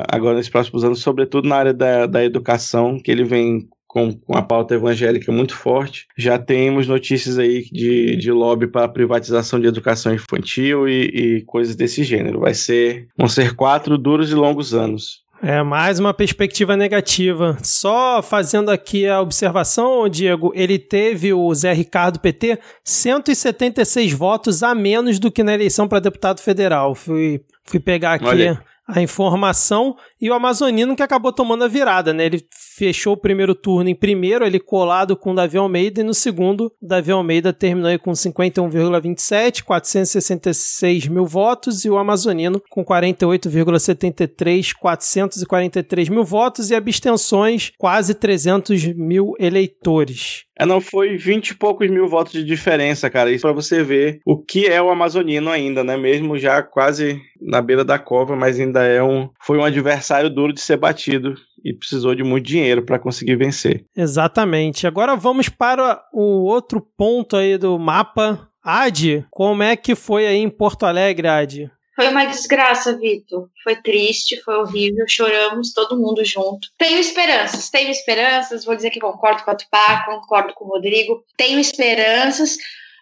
agora nos próximos anos, sobretudo na área da, da educação, que ele vem com, com a pauta evangélica muito forte. Já temos notícias aí de, de lobby para privatização de educação infantil e, e coisas desse gênero. Vai ser, vão ser quatro duros e longos anos. É, mais uma perspectiva negativa. Só fazendo aqui a observação, Diego, ele teve o Zé Ricardo PT 176 votos a menos do que na eleição para deputado federal. Fui, fui pegar aqui. Olha a informação e o Amazonino que acabou tomando a virada, né? Ele fechou o primeiro turno em primeiro, ele colado com o Davi Almeida e no segundo, Davi Almeida terminou aí com 51,27, 466 mil votos e o Amazonino com 48,73, 443 mil votos e abstenções quase 300 mil eleitores. É, não foi 20 e poucos mil votos de diferença, cara. Isso para você ver o que é o Amazonino ainda, né? Mesmo já quase na beira da cova, mas ainda é um. Foi um adversário duro de ser batido. E precisou de muito dinheiro para conseguir vencer. Exatamente. Agora vamos para o outro ponto aí do mapa. Adi, como é que foi aí em Porto Alegre, Adi? Foi uma desgraça, Vitor. Foi triste, foi horrível, choramos todo mundo junto. Tenho esperanças, tenho esperanças. Vou dizer que concordo com a Tupá, concordo com o Rodrigo. Tenho esperanças,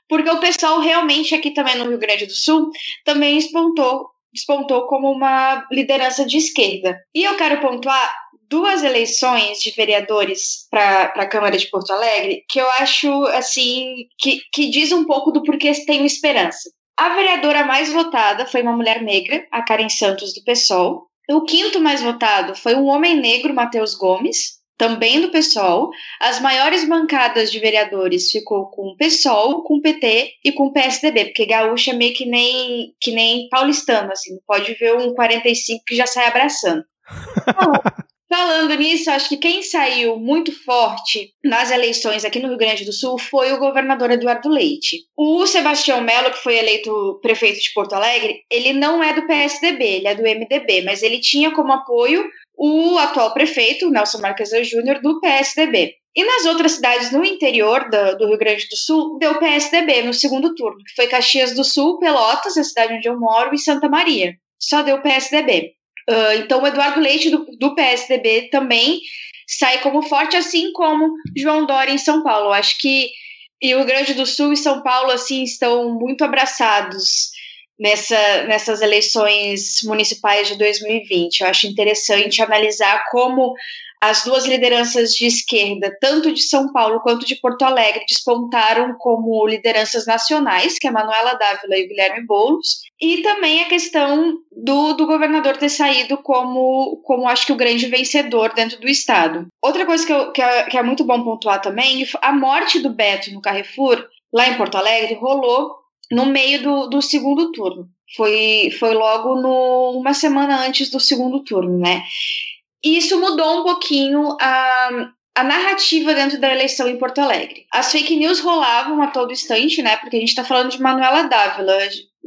porque o pessoal realmente aqui também no Rio Grande do Sul também espontou, despontou como uma liderança de esquerda. E eu quero pontuar duas eleições de vereadores para a Câmara de Porto Alegre que eu acho assim que, que diz um pouco do porquê tenho esperança. A vereadora mais votada foi uma mulher negra, a Karen Santos, do PSOL. O quinto mais votado foi um homem negro, Matheus Gomes, também do PSOL. As maiores bancadas de vereadores ficou com o PSOL, com o PT e com o PSDB, porque gaúcho é meio que nem, que nem paulistano, assim, pode ver um 45 que já sai abraçando. Falando nisso, acho que quem saiu muito forte nas eleições aqui no Rio Grande do Sul foi o governador Eduardo Leite. O Sebastião Melo, que foi eleito prefeito de Porto Alegre, ele não é do PSDB, ele é do MDB, mas ele tinha como apoio o atual prefeito, Nelson Marques Júnior, do PSDB. E nas outras cidades no interior do, do, Rio Grande do Sul, deu PSDB no segundo turno, que foi Caxias do Sul, Pelotas, a cidade onde eu moro, e Santa Maria. Só deu PSDB. Uh, então, o Eduardo Leite, do, do, PSDB, também sai como forte, assim como João Dória em São Paulo. Acho que e o Rio Grande do Sul e São Paulo assim estão muito abraçados nessa, nessas eleições municipais de 2020. Eu acho interessante analisar como as duas lideranças de esquerda, tanto de São Paulo quanto de Porto Alegre, despontaram como lideranças nacionais, que é Manuela Dávila e Guilherme Boulos, e também a questão do, do governador ter saído como, como acho que o grande vencedor dentro do Estado. Outra coisa que, eu, que, é, que é muito bom pontuar também, a morte do Beto no Carrefour, lá em Porto Alegre, rolou no meio do, do segundo turno. Foi, foi logo no, uma semana antes do segundo turno, né? E isso mudou um pouquinho a, a narrativa dentro da eleição em Porto Alegre. As fake news rolavam a todo instante, né? Porque a gente está falando de Manuela Dávila.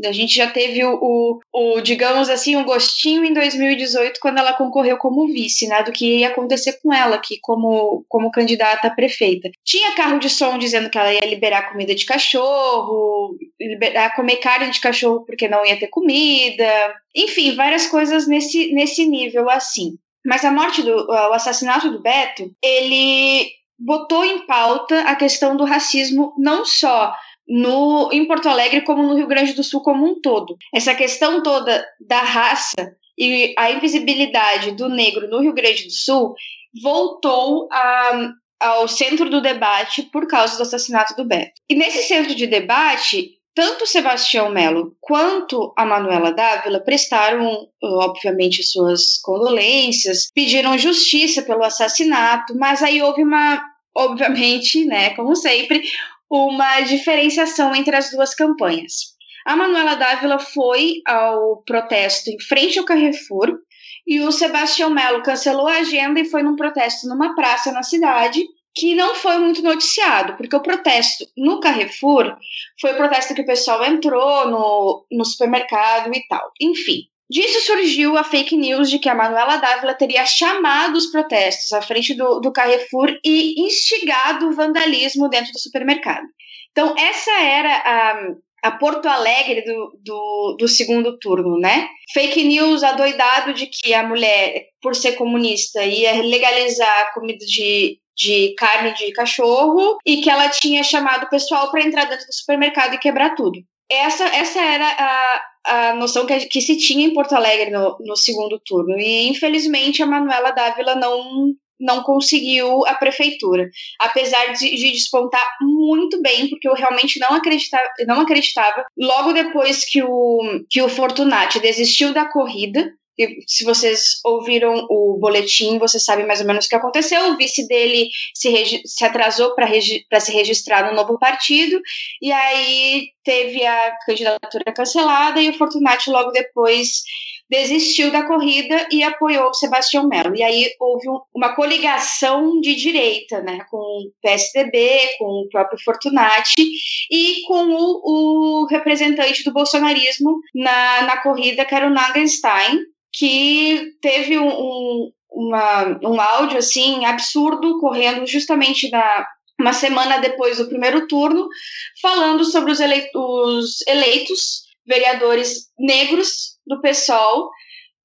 A gente já teve o, o, o, digamos assim, um gostinho em 2018 quando ela concorreu como vice, né? Do que ia acontecer com ela aqui como, como candidata a prefeita. Tinha carro de som dizendo que ela ia liberar comida de cachorro, liberar comer carne de cachorro porque não ia ter comida. Enfim, várias coisas nesse, nesse nível assim. Mas a morte do o assassinato do Beto, ele botou em pauta a questão do racismo não só no em Porto Alegre como no Rio Grande do Sul como um todo. Essa questão toda da raça e a invisibilidade do negro no Rio Grande do Sul voltou a, ao centro do debate por causa do assassinato do Beto. E nesse centro de debate, tanto Sebastião Melo quanto a Manuela Dávila prestaram, obviamente, suas condolências, pediram justiça pelo assassinato, mas aí houve uma, obviamente, né, como sempre, uma diferenciação entre as duas campanhas. A Manuela Dávila foi ao protesto em frente ao Carrefour e o Sebastião Melo cancelou a agenda e foi num protesto numa praça na cidade que não foi muito noticiado, porque o protesto no Carrefour foi o protesto que o pessoal entrou no, no supermercado e tal. Enfim, disso surgiu a fake news de que a Manuela Dávila teria chamado os protestos à frente do, do Carrefour e instigado o vandalismo dentro do supermercado. Então, essa era a, a Porto Alegre do, do, do, segundo turno, né? Fake news adoidado de que a mulher, por ser comunista, ia legalizar a comida de de carne de cachorro e que ela tinha chamado o pessoal para entrar dentro do supermercado e quebrar tudo. Essa, essa era a, a noção que, que se tinha em Porto Alegre no, no segundo turno. E, infelizmente, a Manuela Dávila não, não conseguiu a prefeitura, apesar de, de, despontar muito bem, porque eu realmente não acreditava, não acreditava. Logo depois que o, que o Fortunati desistiu da corrida, se vocês ouviram o boletim, vocês sabem mais ou menos o que aconteceu. O vice dele se, se atrasou para se registrar no novo partido, e aí teve a candidatura cancelada, e o Fortunati logo depois desistiu da corrida e apoiou o Sebastião Melo. E aí houve um, uma coligação de direita, né, com o PSDB, com o próprio Fortunati e com o, o representante do bolsonarismo na, na corrida, que era o Nagenstein, que teve um, um, uma, um áudio assim absurdo correndo justamente na uma semana depois do primeiro turno, falando sobre os, eleitos, eleitos vereadores negros do PSOL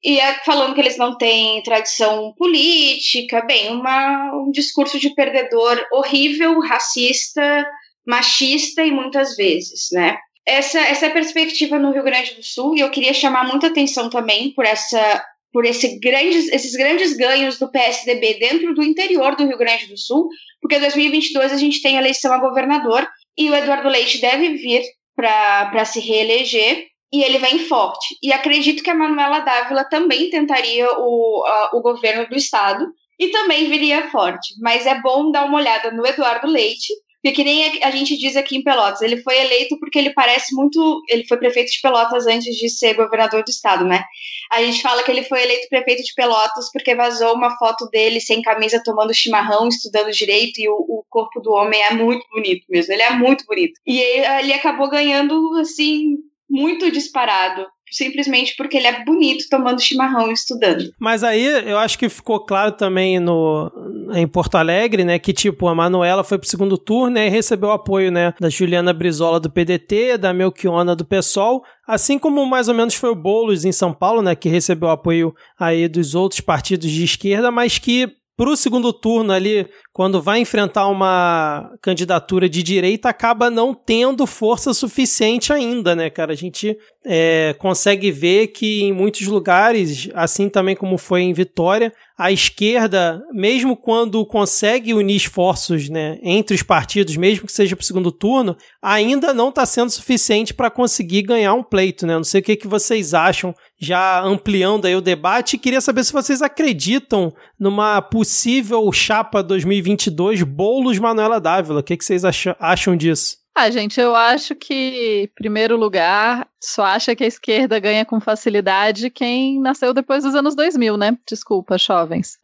e falando que eles não têm tradição política, bem, uma, um discurso de perdedor horrível, racista, machista e muitas vezes, né? Essa, essa perspectiva no Rio Grande do Sul e eu queria chamar muita atenção também por essa por esse grandes, esses grandes ganhos do PSDB dentro do interior do Rio Grande do Sul, porque em 2022 a gente tem eleição a governador e o Eduardo Leite deve vir para se reeleger e ele vem forte. E acredito que a Manuela Dávila também tentaria o, a, o governo do estado e também viria forte. Mas é bom dar uma olhada no Eduardo Leite, porque que nem a gente diz aqui em Pelotas, ele foi eleito porque ele parece muito. Ele foi prefeito de Pelotas antes de ser governador do estado, né? A gente fala que ele foi eleito prefeito de Pelotas porque vazou uma foto dele sem camisa, tomando chimarrão, estudando direito, e o, o corpo do homem é muito bonito mesmo. Ele é muito bonito. E ele, ele acabou ganhando, assim, muito disparado simplesmente porque ele é bonito tomando chimarrão e estudando. Mas aí eu acho que ficou claro também no em Porto Alegre, né, que tipo a Manuela foi pro segundo turno né, e recebeu apoio, né, da Juliana Brizola do PDT, da Melchiona do PSOL, assim como mais ou menos foi o Boulos em São Paulo, né, que recebeu apoio aí dos outros partidos de esquerda, mas que pro segundo turno ali, quando vai enfrentar uma candidatura de direita, acaba não tendo força suficiente ainda, né, cara? A gente é, consegue ver que em muitos lugares, assim também como foi em Vitória, a esquerda, mesmo quando consegue unir esforços né, entre os partidos, mesmo que seja para o segundo turno, ainda não está sendo suficiente para conseguir ganhar um pleito. Né? Não sei o que, que vocês acham, já ampliando aí o debate. Queria saber se vocês acreditam numa possível chapa 2022 Boulos Manuela Dávila. O que, que vocês acham disso? Ah, gente, eu acho que, em primeiro lugar, só acha que a esquerda ganha com facilidade quem nasceu depois dos anos 2000, né? Desculpa, jovens.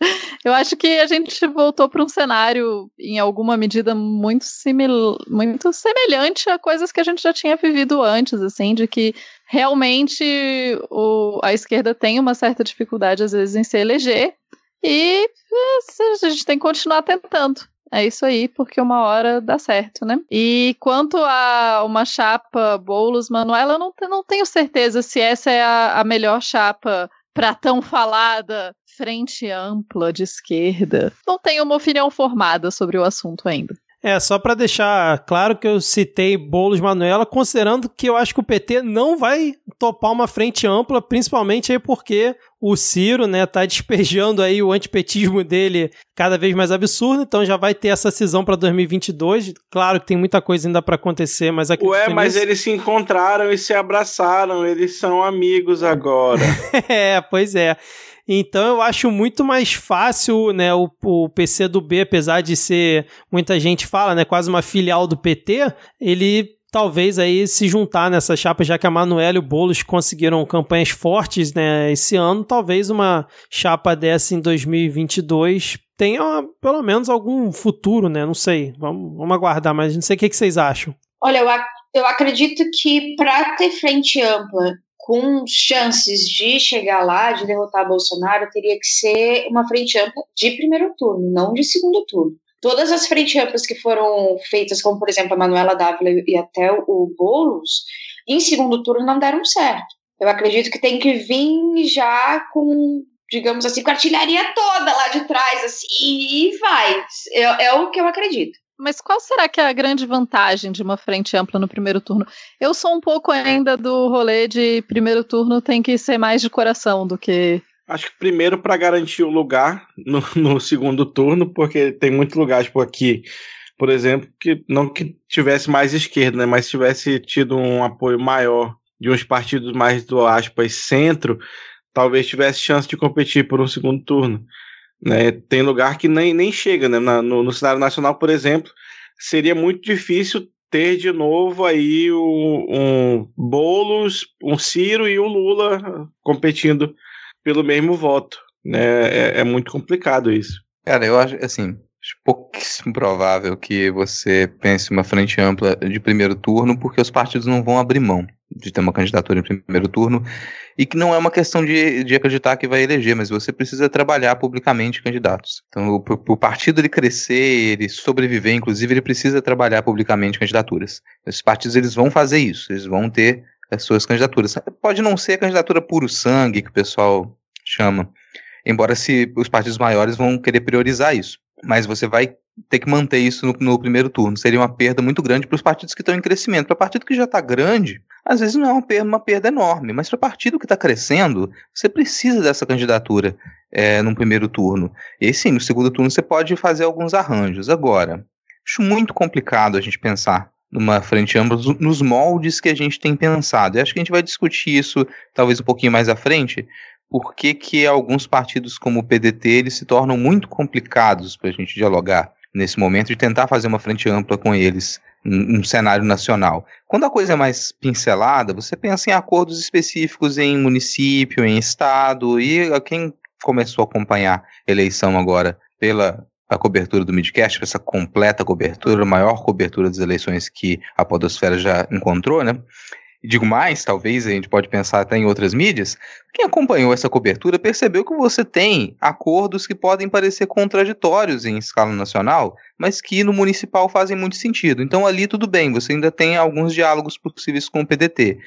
Eu acho que a gente voltou para um cenário, em alguma medida, muito, muito semelhante a coisas que a gente já tinha vivido antes, assim, de que realmente o... a esquerda tem uma certa dificuldade, às vezes, em se eleger, e a gente tem que continuar tentando. É isso aí, porque uma hora dá certo, né? E quanto a uma chapa Boulos Manuela, eu não, não tenho certeza se essa é a, a melhor chapa para tão falada frente ampla de esquerda. Não tenho uma opinião formada sobre o assunto ainda. É, só para deixar claro que eu citei Boulos Manuela, considerando que eu acho que o PT não vai topar uma frente ampla, principalmente aí porque o Ciro, né, tá despejando aí o antipetismo dele cada vez mais absurdo, então já vai ter essa cisão para 2022. Claro que tem muita coisa ainda para acontecer, mas aqui Ué, mas eles se encontraram e se abraçaram, eles são amigos agora. é, pois é. Então eu acho muito mais fácil, né, o, o PC do B, apesar de ser, muita gente fala, né, quase uma filial do PT, ele talvez aí se juntar nessa chapa, já que a Manuela e o Boulos conseguiram campanhas fortes né, esse ano, talvez uma chapa dessa em 2022 tenha pelo menos algum futuro, né? Não sei, vamos, vamos aguardar, mas não sei o que, que vocês acham. Olha, eu, ac eu acredito que para ter frente ampla com chances de chegar lá, de derrotar Bolsonaro, teria que ser uma frente ampla de primeiro turno, não de segundo turno. Todas as frente amplas que foram feitas, como por exemplo a Manuela Dávila e até o Boulos, em segundo turno não deram certo. Eu acredito que tem que vir já com, digamos assim, com a artilharia toda lá de trás, assim, e vai. É, é o que eu acredito. Mas qual será que é a grande vantagem de uma frente ampla no primeiro turno? Eu sou um pouco ainda do rolê de primeiro turno tem que ser mais de coração do que. Acho que primeiro para garantir o lugar no, no, segundo turno, porque tem muitos lugares por aqui, por exemplo, que não que tivesse mais esquerda, né, mas tivesse tido um apoio maior de uns partidos mais do aspas centro, talvez tivesse chance de competir por um segundo turno. Né? Tem lugar que nem, nem chega, né? Na, no, no cenário nacional, por exemplo, seria muito difícil ter de novo aí o, um Boulos, um Ciro e o Lula competindo pelo mesmo voto. Né? É, é muito complicado isso. Cara, eu acho assim, pouquíssimo provável que você pense uma frente ampla de primeiro turno, porque os partidos não vão abrir mão de ter uma candidatura em primeiro turno. E que não é uma questão de, de acreditar que vai eleger, mas você precisa trabalhar publicamente candidatos. Então, para o partido ele crescer, ele sobreviver, inclusive, ele precisa trabalhar publicamente candidaturas. Esses partidos eles vão fazer isso, eles vão ter as suas candidaturas. Pode não ser a candidatura puro sangue que o pessoal chama, embora se os partidos maiores vão querer priorizar isso. Mas você vai ter que manter isso no, no primeiro turno. Seria uma perda muito grande para os partidos que estão em crescimento. Para partido que já está grande, às vezes não é uma perda, uma perda enorme, mas para partido que está crescendo, você precisa dessa candidatura é, no primeiro turno. E sim, no segundo turno você pode fazer alguns arranjos. Agora, acho muito complicado a gente pensar numa frente ampla nos moldes que a gente tem pensado. E acho que a gente vai discutir isso talvez um pouquinho mais à frente, por que, que alguns partidos como o PDT eles se tornam muito complicados para a gente dialogar nesse momento de tentar fazer uma frente ampla com eles num cenário nacional. Quando a coisa é mais pincelada, você pensa em acordos específicos em município, em estado, e quem começou a acompanhar eleição agora pela a cobertura do Midcast, essa completa cobertura, a maior cobertura das eleições que a Podosfera já encontrou, né? Digo mais, talvez a gente pode pensar até em outras mídias, quem acompanhou essa cobertura percebeu que você tem acordos que podem parecer contraditórios em escala nacional, mas que no municipal fazem muito sentido. Então ali tudo bem, você ainda tem alguns diálogos possíveis com o PDT.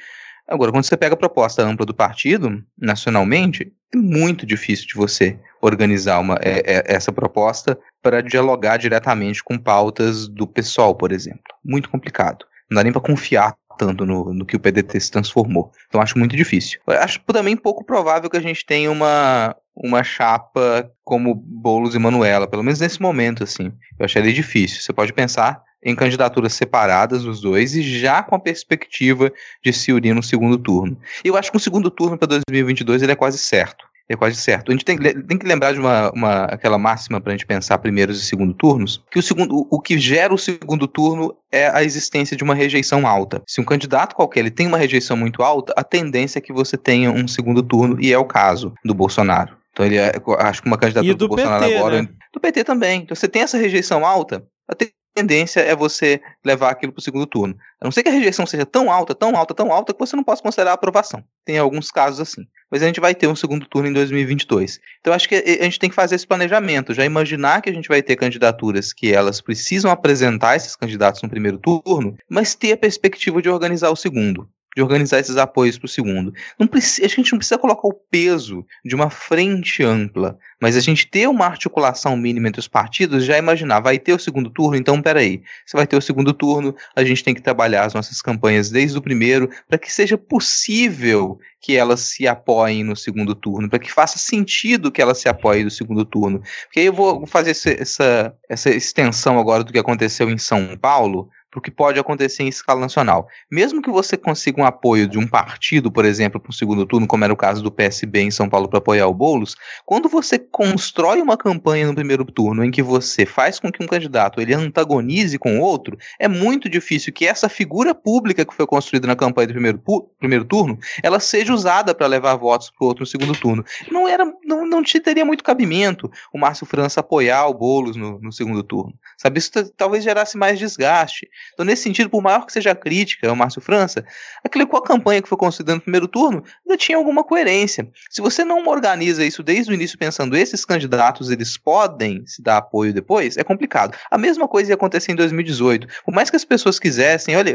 Agora, quando você pega a proposta ampla do partido, nacionalmente, é muito difícil de você organizar uma, é, é, essa proposta para dialogar diretamente com pautas do PSOL, por exemplo. Muito complicado. Não dá nem para confiar tanto no, no que o PDT se transformou. Então acho muito difícil. Acho também pouco provável que a gente tenha uma, uma chapa como Boulos e Manuela, pelo menos nesse momento, assim. Eu acharia difícil. Você pode pensar em candidaturas separadas, os dois, e já com a perspectiva de se unir no segundo turno. Eu acho que o segundo turno para 2022 ele é quase certo é quase certo. A gente tem, tem que lembrar de uma, uma aquela máxima para a gente pensar primeiros e segundo turnos, que o segundo, o, que gera o segundo turno é a existência de uma rejeição alta. Se um candidato qualquer ele tem uma rejeição muito alta, a tendência é que você tenha um segundo turno e é o caso do Bolsonaro. Então ele é, acho que uma candidatura do, do Bolsonaro PT, agora, né? do PT também. Então você tem essa rejeição alta, a tendência é você levar aquilo para o segundo turno. A não ser que a rejeição seja tão alta, tão alta, tão alta, que você não possa considerar a aprovação. Tem alguns casos assim. Mas a gente vai ter um segundo turno em 2022. Então acho que a gente tem que fazer esse planejamento, já imaginar que a gente vai ter candidaturas que elas precisam apresentar esses candidatos no primeiro turno, mas ter a perspectiva de organizar o segundo de organizar esses apoios para o segundo. Não precisa, a gente não precisa colocar o peso de uma frente ampla, mas a gente ter uma articulação mínima entre os partidos, já imaginar, vai ter o segundo turno, então peraí, se vai ter o segundo turno, a gente tem que trabalhar as nossas campanhas desde o primeiro, para que seja possível que elas se apoiem no segundo turno, para que faça sentido que elas se apoiem no segundo turno. Porque aí eu vou fazer essa, essa extensão agora do que aconteceu em São Paulo, para o que pode acontecer em escala nacional. Mesmo que você consiga um apoio de um partido, por exemplo, para o segundo turno, como era o caso do PSB em São Paulo para apoiar o Boulos, quando você constrói uma campanha no primeiro turno em que você faz com que um candidato ele antagonize com outro, é muito difícil que essa figura pública que foi construída na campanha do primeiro, primeiro turno, ela seja usada para levar votos para o outro no segundo turno. Não era, não, não te teria muito cabimento o Márcio França apoiar o Boulos no, no segundo turno. Sabe, isso talvez gerasse mais desgaste. Então, nesse sentido, por maior que seja a crítica ao Márcio França, aquele com a campanha que foi considerada no primeiro turno ainda tinha alguma coerência. Se você não organiza isso desde o início pensando esses candidatos eles podem se dar apoio depois, é complicado. A mesma coisa ia acontecer em 2018. Por mais que as pessoas quisessem, olha,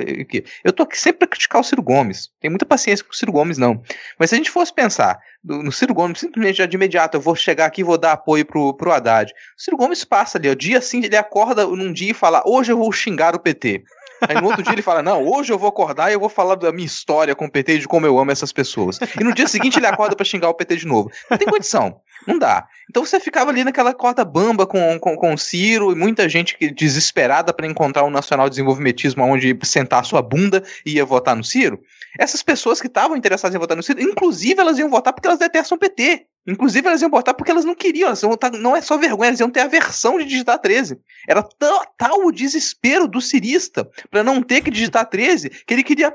eu tô aqui sempre para criticar o Ciro Gomes. Tem muita paciência com o Ciro Gomes, não. Mas se a gente fosse pensar no Ciro Gomes, simplesmente já de imediato, eu vou chegar aqui e vou dar apoio pro, pro Haddad. O Ciro Gomes passa ali, o dia assim, ele acorda num dia e fala, hoje eu vou xingar o PT. Aí no outro dia ele fala: Não, hoje eu vou acordar e eu vou falar da minha história com o PT e de como eu amo essas pessoas. E no dia seguinte ele acorda para xingar o PT de novo. Não tem condição. Não dá. Então você ficava ali naquela corda bamba com, com, com o Ciro e muita gente desesperada para encontrar um nacional desenvolvimentismo onde sentar sua bunda e ia votar no Ciro. Essas pessoas que estavam interessadas em votar no Ciro, inclusive elas iam votar porque elas detestam o PT. Inclusive, elas iam votar porque elas não queriam, elas iam não é só vergonha, elas iam ter a versão de digitar 13. Era tal o desespero do cirista para não ter que digitar 13 que ele queria,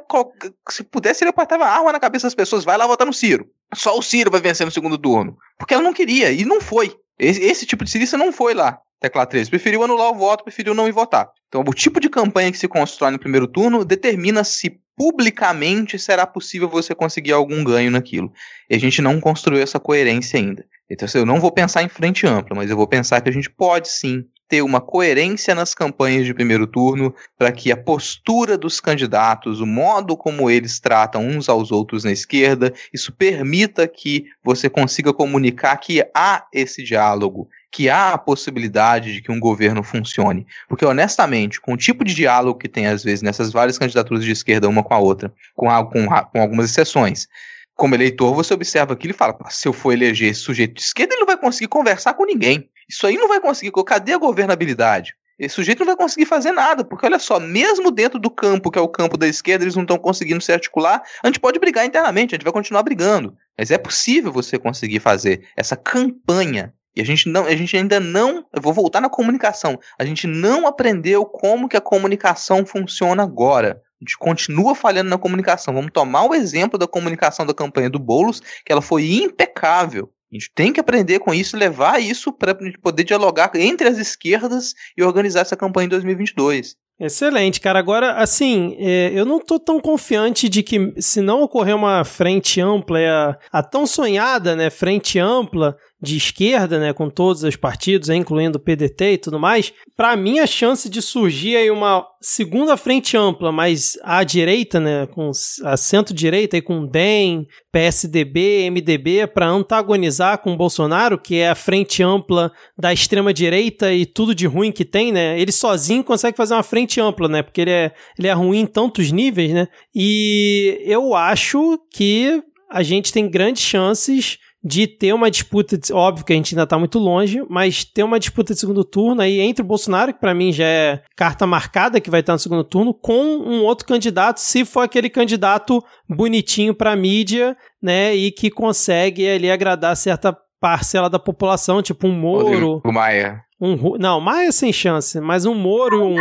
se pudesse, ele apertava a arma na cabeça das pessoas, vai lá votar no Ciro. Só o Ciro vai vencer no segundo turno. Porque ela não queria, e não foi. Esse, esse tipo de cirista não foi lá, tecla 13. Preferiu anular o voto, preferiu não ir votar. Então, o tipo de campanha que se constrói no primeiro turno determina se publicamente será possível você conseguir algum ganho naquilo. E a gente não construiu essa coerência ainda. Então, assim, eu não vou pensar em frente ampla, mas eu vou pensar que a gente pode sim ter uma coerência nas campanhas de primeiro turno para que a postura dos candidatos, o modo como eles tratam uns aos outros na esquerda, isso permita que você consiga comunicar que há esse diálogo, que há a possibilidade de que um governo funcione. Porque, honestamente, com o tipo de diálogo que tem, às vezes, nessas várias candidaturas de esquerda, uma com a outra, com, a, com, a, com algumas exceções, como eleitor, você observa aquilo e fala: se eu for eleger esse sujeito de esquerda, ele não vai conseguir conversar com ninguém. Isso aí não vai conseguir. Cadê a governabilidade? Esse sujeito não vai conseguir fazer nada, porque olha só, mesmo dentro do campo, que é o campo da esquerda, eles não estão conseguindo se articular. A gente pode brigar internamente, a gente vai continuar brigando. Mas é possível você conseguir fazer essa campanha. E a gente não, a gente ainda não, eu vou voltar na comunicação. A gente não aprendeu como que a comunicação funciona agora. A gente continua falhando na comunicação. Vamos tomar o exemplo da comunicação da campanha do Boulos, que ela foi impecável. A gente tem que aprender com isso, levar isso para poder dialogar entre as esquerdas e organizar essa campanha em 2022. Excelente, cara. Agora, assim, é, eu não tô tão confiante de que se não ocorrer uma frente ampla, é a, a tão sonhada, né, frente ampla, de esquerda, né, com todos os partidos, incluindo o PDT e tudo mais, para mim a chance de surgir aí uma segunda frente ampla, mas à direita, né, com a centro-direita aí com DEM, PSDB, MDB para antagonizar com o Bolsonaro, que é a frente ampla da extrema direita e tudo de ruim que tem, né? Ele sozinho consegue fazer uma frente ampla, né? Porque ele é, ele é ruim em tantos níveis, né? E eu acho que a gente tem grandes chances de ter uma disputa, de, óbvio que a gente ainda está muito longe, mas ter uma disputa de segundo turno aí entre o Bolsonaro, que para mim já é carta marcada que vai estar no segundo turno, com um outro candidato, se for aquele candidato bonitinho para mídia, né, e que consegue ali agradar certa parcela da população, tipo um Moro. O Maia. Um, não, Maia sem chance, mas um Moro, um.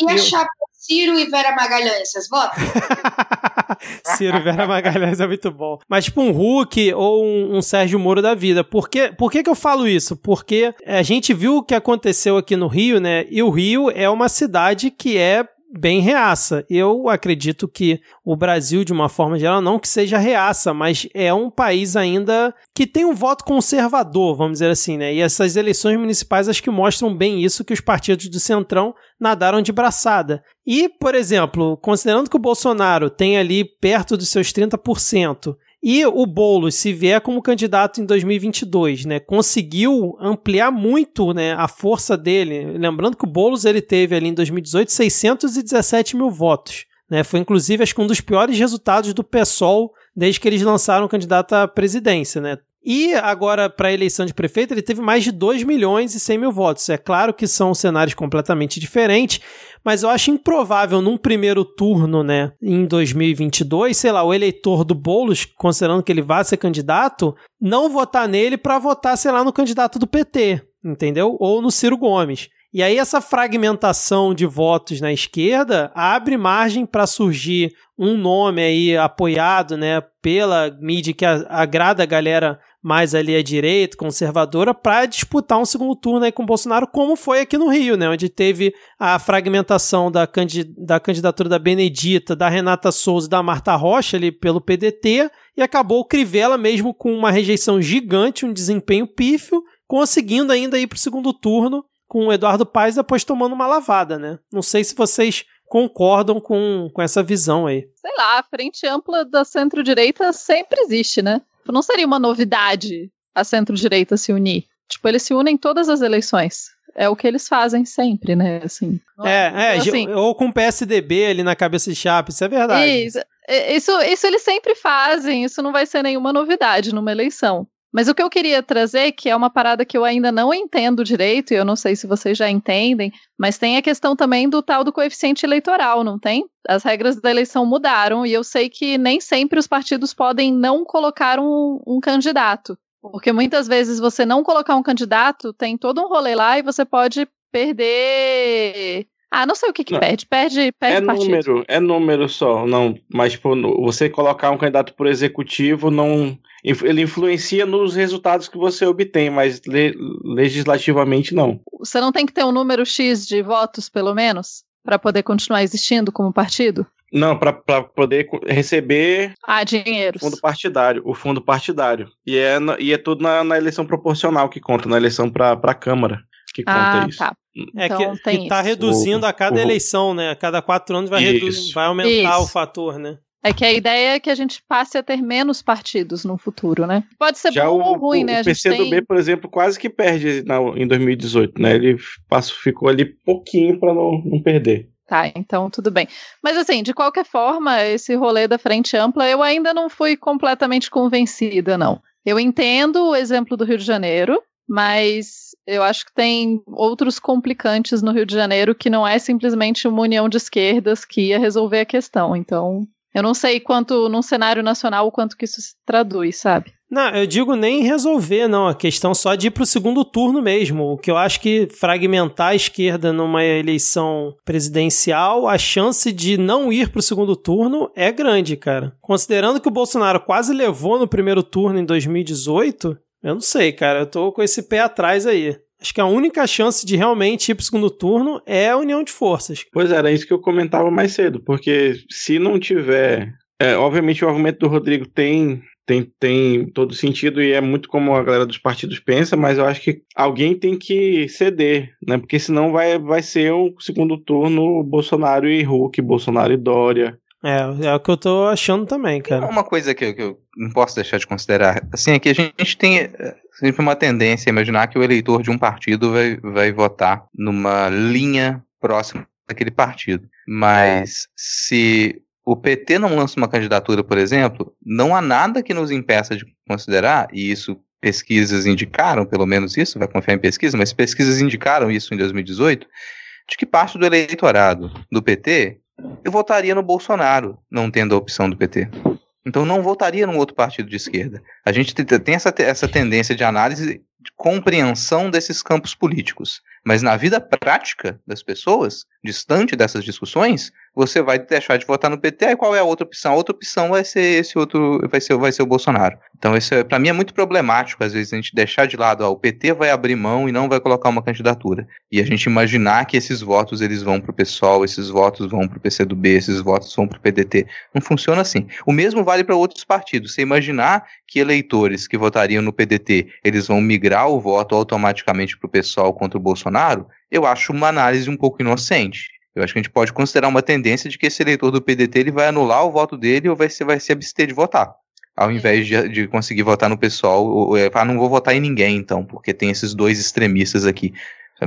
E a chapa Ciro e Vera Magalhães, vocês votam? Ciro Vera Magalhães é muito bom. Mas tipo um Hulk ou um, um Sérgio Moro da vida. Por, que, por que, que eu falo isso? Porque a gente viu o que aconteceu aqui no Rio, né? E o Rio é uma cidade que é bem reaça. Eu acredito que o Brasil, de uma forma geral, não que seja reaça, mas é um país ainda que tem um voto conservador, vamos dizer assim, né? E essas eleições municipais acho que mostram bem isso, que os partidos do Centrão nadaram de braçada. E, por exemplo, considerando que o Bolsonaro tem ali perto dos seus 30%, e o Boulos, se vier como candidato em 2022, né, conseguiu ampliar muito né, a força dele. Lembrando que o Boulos ele teve ali em 2018 617 mil votos. Né, foi inclusive acho que um dos piores resultados do PSOL desde que eles lançaram o candidato à presidência. Né? E agora, para a eleição de prefeito, ele teve mais de 2 milhões e 100 mil votos. É claro que são cenários completamente diferentes, mas eu acho improvável num primeiro turno, né, em 2022, sei lá, o eleitor do Boulos, considerando que ele vá ser candidato, não votar nele para votar, sei lá, no candidato do PT, entendeu? Ou no Ciro Gomes. E aí essa fragmentação de votos na esquerda abre margem para surgir um nome aí apoiado, né, pela mídia que agrada a galera mais ali à direita, conservadora, para disputar um segundo turno aí com o Bolsonaro, como foi aqui no Rio, né? Onde teve a fragmentação da, candid da candidatura da Benedita, da Renata Souza e da Marta Rocha ali pelo PDT, e acabou o Crivella mesmo com uma rejeição gigante, um desempenho pífio, conseguindo ainda ir para o segundo turno com o Eduardo Paes depois tomando uma lavada, né? Não sei se vocês concordam com, com essa visão aí. Sei lá, a frente ampla da centro-direita sempre existe, né? Não seria uma novidade a centro-direita se unir. Tipo, eles se unem em todas as eleições. É o que eles fazem sempre, né? Assim, é, é, então, assim, ou com PSDB ali na cabeça de chapa, isso é verdade. Isso, isso, isso eles sempre fazem, isso não vai ser nenhuma novidade numa eleição. Mas o que eu queria trazer, que é uma parada que eu ainda não entendo direito, e eu não sei se vocês já entendem, mas tem a questão também do tal do coeficiente eleitoral, não tem? As regras da eleição mudaram e eu sei que nem sempre os partidos podem não colocar um, um candidato. Porque muitas vezes você não colocar um candidato, tem todo um rolê lá e você pode perder ah, não sei o que que não, perde. Perde, perde é partido. número, é número só, não. Mas tipo, você colocar um candidato por executivo não, ele influencia nos resultados que você obtém, mas le, legislativamente não. Você não tem que ter um número x de votos, pelo menos, para poder continuar existindo como partido? Não, para poder receber ah, dinheiro. fundo partidário, o fundo partidário. E é, e é tudo na, na eleição proporcional que conta, na eleição para a Câmara que conta ah, isso. Tá. É então, que, que tá reduzindo O- a cada eleição, né? A cada quatro anos vai, redu- Isso. vai aumentar Isso. o fator, né? É que a ideia é que a gente passe a ter menos partidos no futuro, né? Pode ser Já bom o, ou ruim, o, né? O PCdoB, tem... por exemplo, quase que perde na- em 2018, né? Ele passou, ficou ali pouquinho para não, não perder. Tá, então tudo bem. Mas assim, de qualquer forma, esse rolê da frente ampla, eu ainda não fui completamente convencida, não. Eu entendo o exemplo do Rio de Janeiro, mas eu acho que tem outros complicantes no Rio de Janeiro que não é simplesmente uma união de esquerdas que ia resolver a questão. Então, eu não sei quanto, num cenário nacional, o quanto que isso se traduz, sabe? Não, eu digo nem resolver, não. A questão só de ir pro segundo turno mesmo. O que eu acho que fragmentar a esquerda numa eleição presidencial, a chance de não ir pro segundo turno é grande, cara. Considerando que o Bolsonaro quase levou no primeiro turno em 2018, eu não sei, cara. Eu tô com esse pé atrás aí. Acho que a única chance de realmente ir pro segundo turno é a união de forças. Pois é, era isso que eu comentava mais cedo, porque se não tiver. é, obviamente o argumento do Rodrigo tem, tem, tem todo sentido e é muito como a galera dos partidos pensa, mas eu acho que alguém tem que ceder, né? Porque senão vai, vai ser um segundo turno Bolsonaro e Hulk, Bolsonaro e Dória. É, é o que eu tô achando também, cara. Uma coisa que eu, que eu não posso deixar de considerar, assim, é que a gente tem eh, sempre uma tendência a imaginar que o eleitor de um partido vai, vai votar numa linha próxima daquele partido. Mas se o PT não lança uma candidatura, por exemplo, não há nada que nos impeça de considerar, e isso pesquisas indicaram, pelo menos isso, vai confiar em pesquisa, mas pesquisas indicaram isso em 2018, de que parte do eleitorado do PT eu votaria no Bolsonaro, não tendo a opção do PT. Então não votaria num outro partido de esquerda. A gente te- tem essa, essa tendência de análise, de compreensão desses campos políticos. Mas na vida prática das pessoas, distante dessas discussões, você vai deixar de votar no PT, aí qual é a outra opção? A outra opção vai ser esse outro, vai ser, vai ser o Bolsonaro. Então isso é, para mim é muito problemático às vezes a gente deixar de lado, ó, o PT vai abrir mão e não vai colocar uma candidatura. E a gente imaginar que esses votos eles vão pro PSOL, esses votos vão pro PCdoB, esses votos vão pro PDT. Não funciona assim. O mesmo vale para outros partidos. Você imaginar que eleitores que votariam no PDT, eles vão migrar o voto automaticamente pro PSOL contra o Bolsonaro, eu acho uma análise um pouco inocente. Eu acho que a gente pode considerar uma tendência de que esse eleitor do PDT ele vai anular o voto dele ou vai se, vai se abster de votar. Ao invés de, de conseguir votar no pessoal, ou, é, ah, não vou votar em ninguém então, porque tem esses dois extremistas aqui.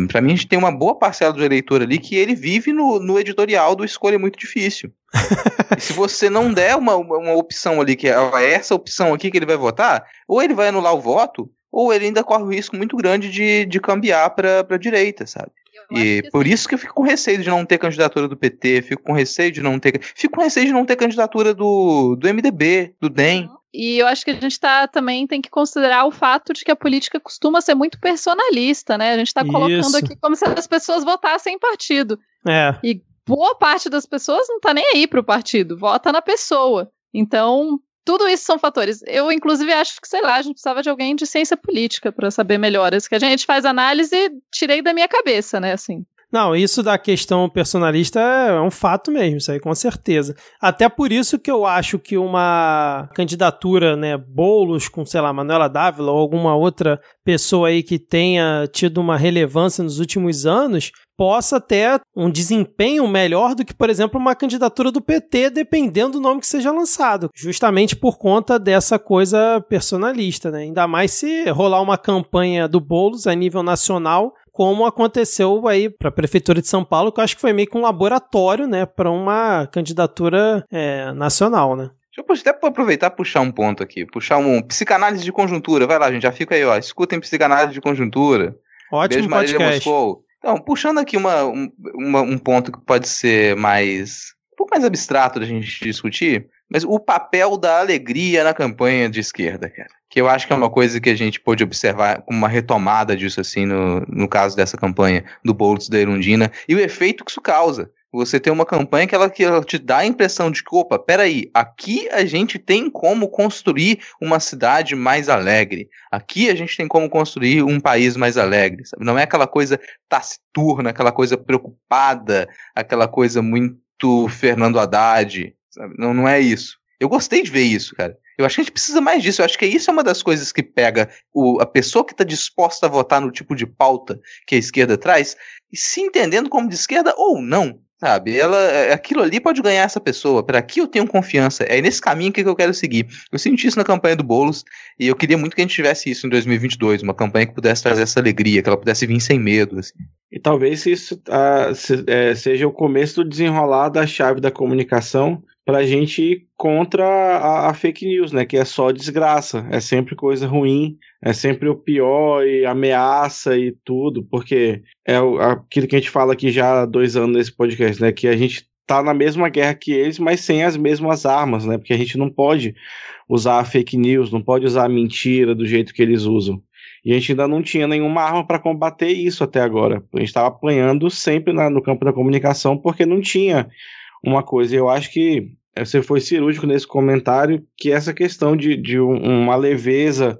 Para mim, a gente tem uma boa parcela do eleitor ali que ele vive no, no editorial do escolha muito difícil. se você não der uma, uma, uma opção ali, que é essa opção aqui que ele vai votar, ou ele vai anular o voto, ou ele ainda corre o risco muito grande de, de cambiar para a direita, sabe? E por isso que eu fico com receio de não ter candidatura do PT, fico com receio de não ter. Fico com receio de não ter candidatura do, do MDB, do DEM. E eu acho que a gente tá, também tem que considerar o fato de que a política costuma ser muito personalista, né? A gente está colocando Isso. aqui como se as pessoas votassem em partido. É. E boa parte das pessoas não tá nem aí pro partido, vota na pessoa. Então, tudo isso são fatores. Eu, inclusive, acho que, sei lá, a gente precisava de alguém de ciência política para saber melhor. Isso que a gente faz análise, tirei da minha cabeça, né? Assim. Não, isso da questão personalista é um fato mesmo, isso aí com certeza. Até por isso que eu acho que uma candidatura, né, Boulos com, sei lá, Manuela Dávila ou alguma outra pessoa aí que tenha tido uma relevância nos últimos anos, possa ter um desempenho melhor do que, por exemplo, uma candidatura do PT, dependendo do nome que seja lançado, justamente por conta dessa coisa personalista, né? Ainda mais se rolar uma campanha do Boulos a nível nacional, como aconteceu aí para a prefeitura de São Paulo, que eu acho que foi meio que um laboratório, né, para uma candidatura é, nacional, né? Deixa eu até aproveitar e puxar um ponto aqui, puxar um psicanálise de conjuntura. Vai lá, gente, já fica aí, ó. Escutem psicanálise de conjuntura. Ótimo Beijo, Marília podcast. Moscou. Então, puxando aqui uma, um, uma- um ponto que pode ser mais. um pouco mais abstrato da gente discutir, mas o papel da alegria na campanha de esquerda, cara. Que eu acho que é uma coisa que a gente pôde observar como uma retomada disso, assim, no, no caso dessa campanha do Boltz da Erundina, e o efeito que isso causa. Você tem uma campanha que ela, que ela te dá a impressão de que, opa, peraí, aqui a gente tem como construir uma cidade mais alegre. Aqui a gente tem como construir um país mais alegre. Sabe? Não é aquela coisa taciturna, aquela coisa preocupada, aquela coisa muito Fernando Haddad, sabe? Não, não é isso. Eu gostei de ver isso, cara. Eu acho que a gente precisa mais disso. Eu acho que isso é uma das coisas que pega o, a pessoa que está disposta a votar no tipo de pauta que a esquerda traz, e se entendendo como de esquerda ou não. Sabe, ela, é, aquilo ali pode ganhar essa pessoa. Para aqui eu tenho confiança. É nesse caminho que eu quero seguir. Eu senti isso na campanha do Bolos e eu queria muito que a gente tivesse isso em 2022, uma campanha que pudesse trazer essa alegria, que ela pudesse vir sem medo. Assim. E talvez isso uh, se, é, seja o começo do desenrolar da chave da comunicação para a gente ir contra a, a, fake news, né? Que é só desgraça, é sempre coisa ruim, é sempre o pior e ameaça e tudo, porque é aquilo que a gente fala aqui já há dois anos nesse podcast, né? Que a gente tá na mesma guerra que eles, mas sem as mesmas armas, né? Porque a gente não pode usar a fake news, não pode usar a mentira do jeito que eles usam. E a gente ainda não tinha nenhuma arma para combater isso até agora. A gente estava apanhando sempre na, no campo da comunicação porque não tinha uma coisa. Eu acho que você foi cirúrgico nesse comentário, que essa questão de, de uma leveza,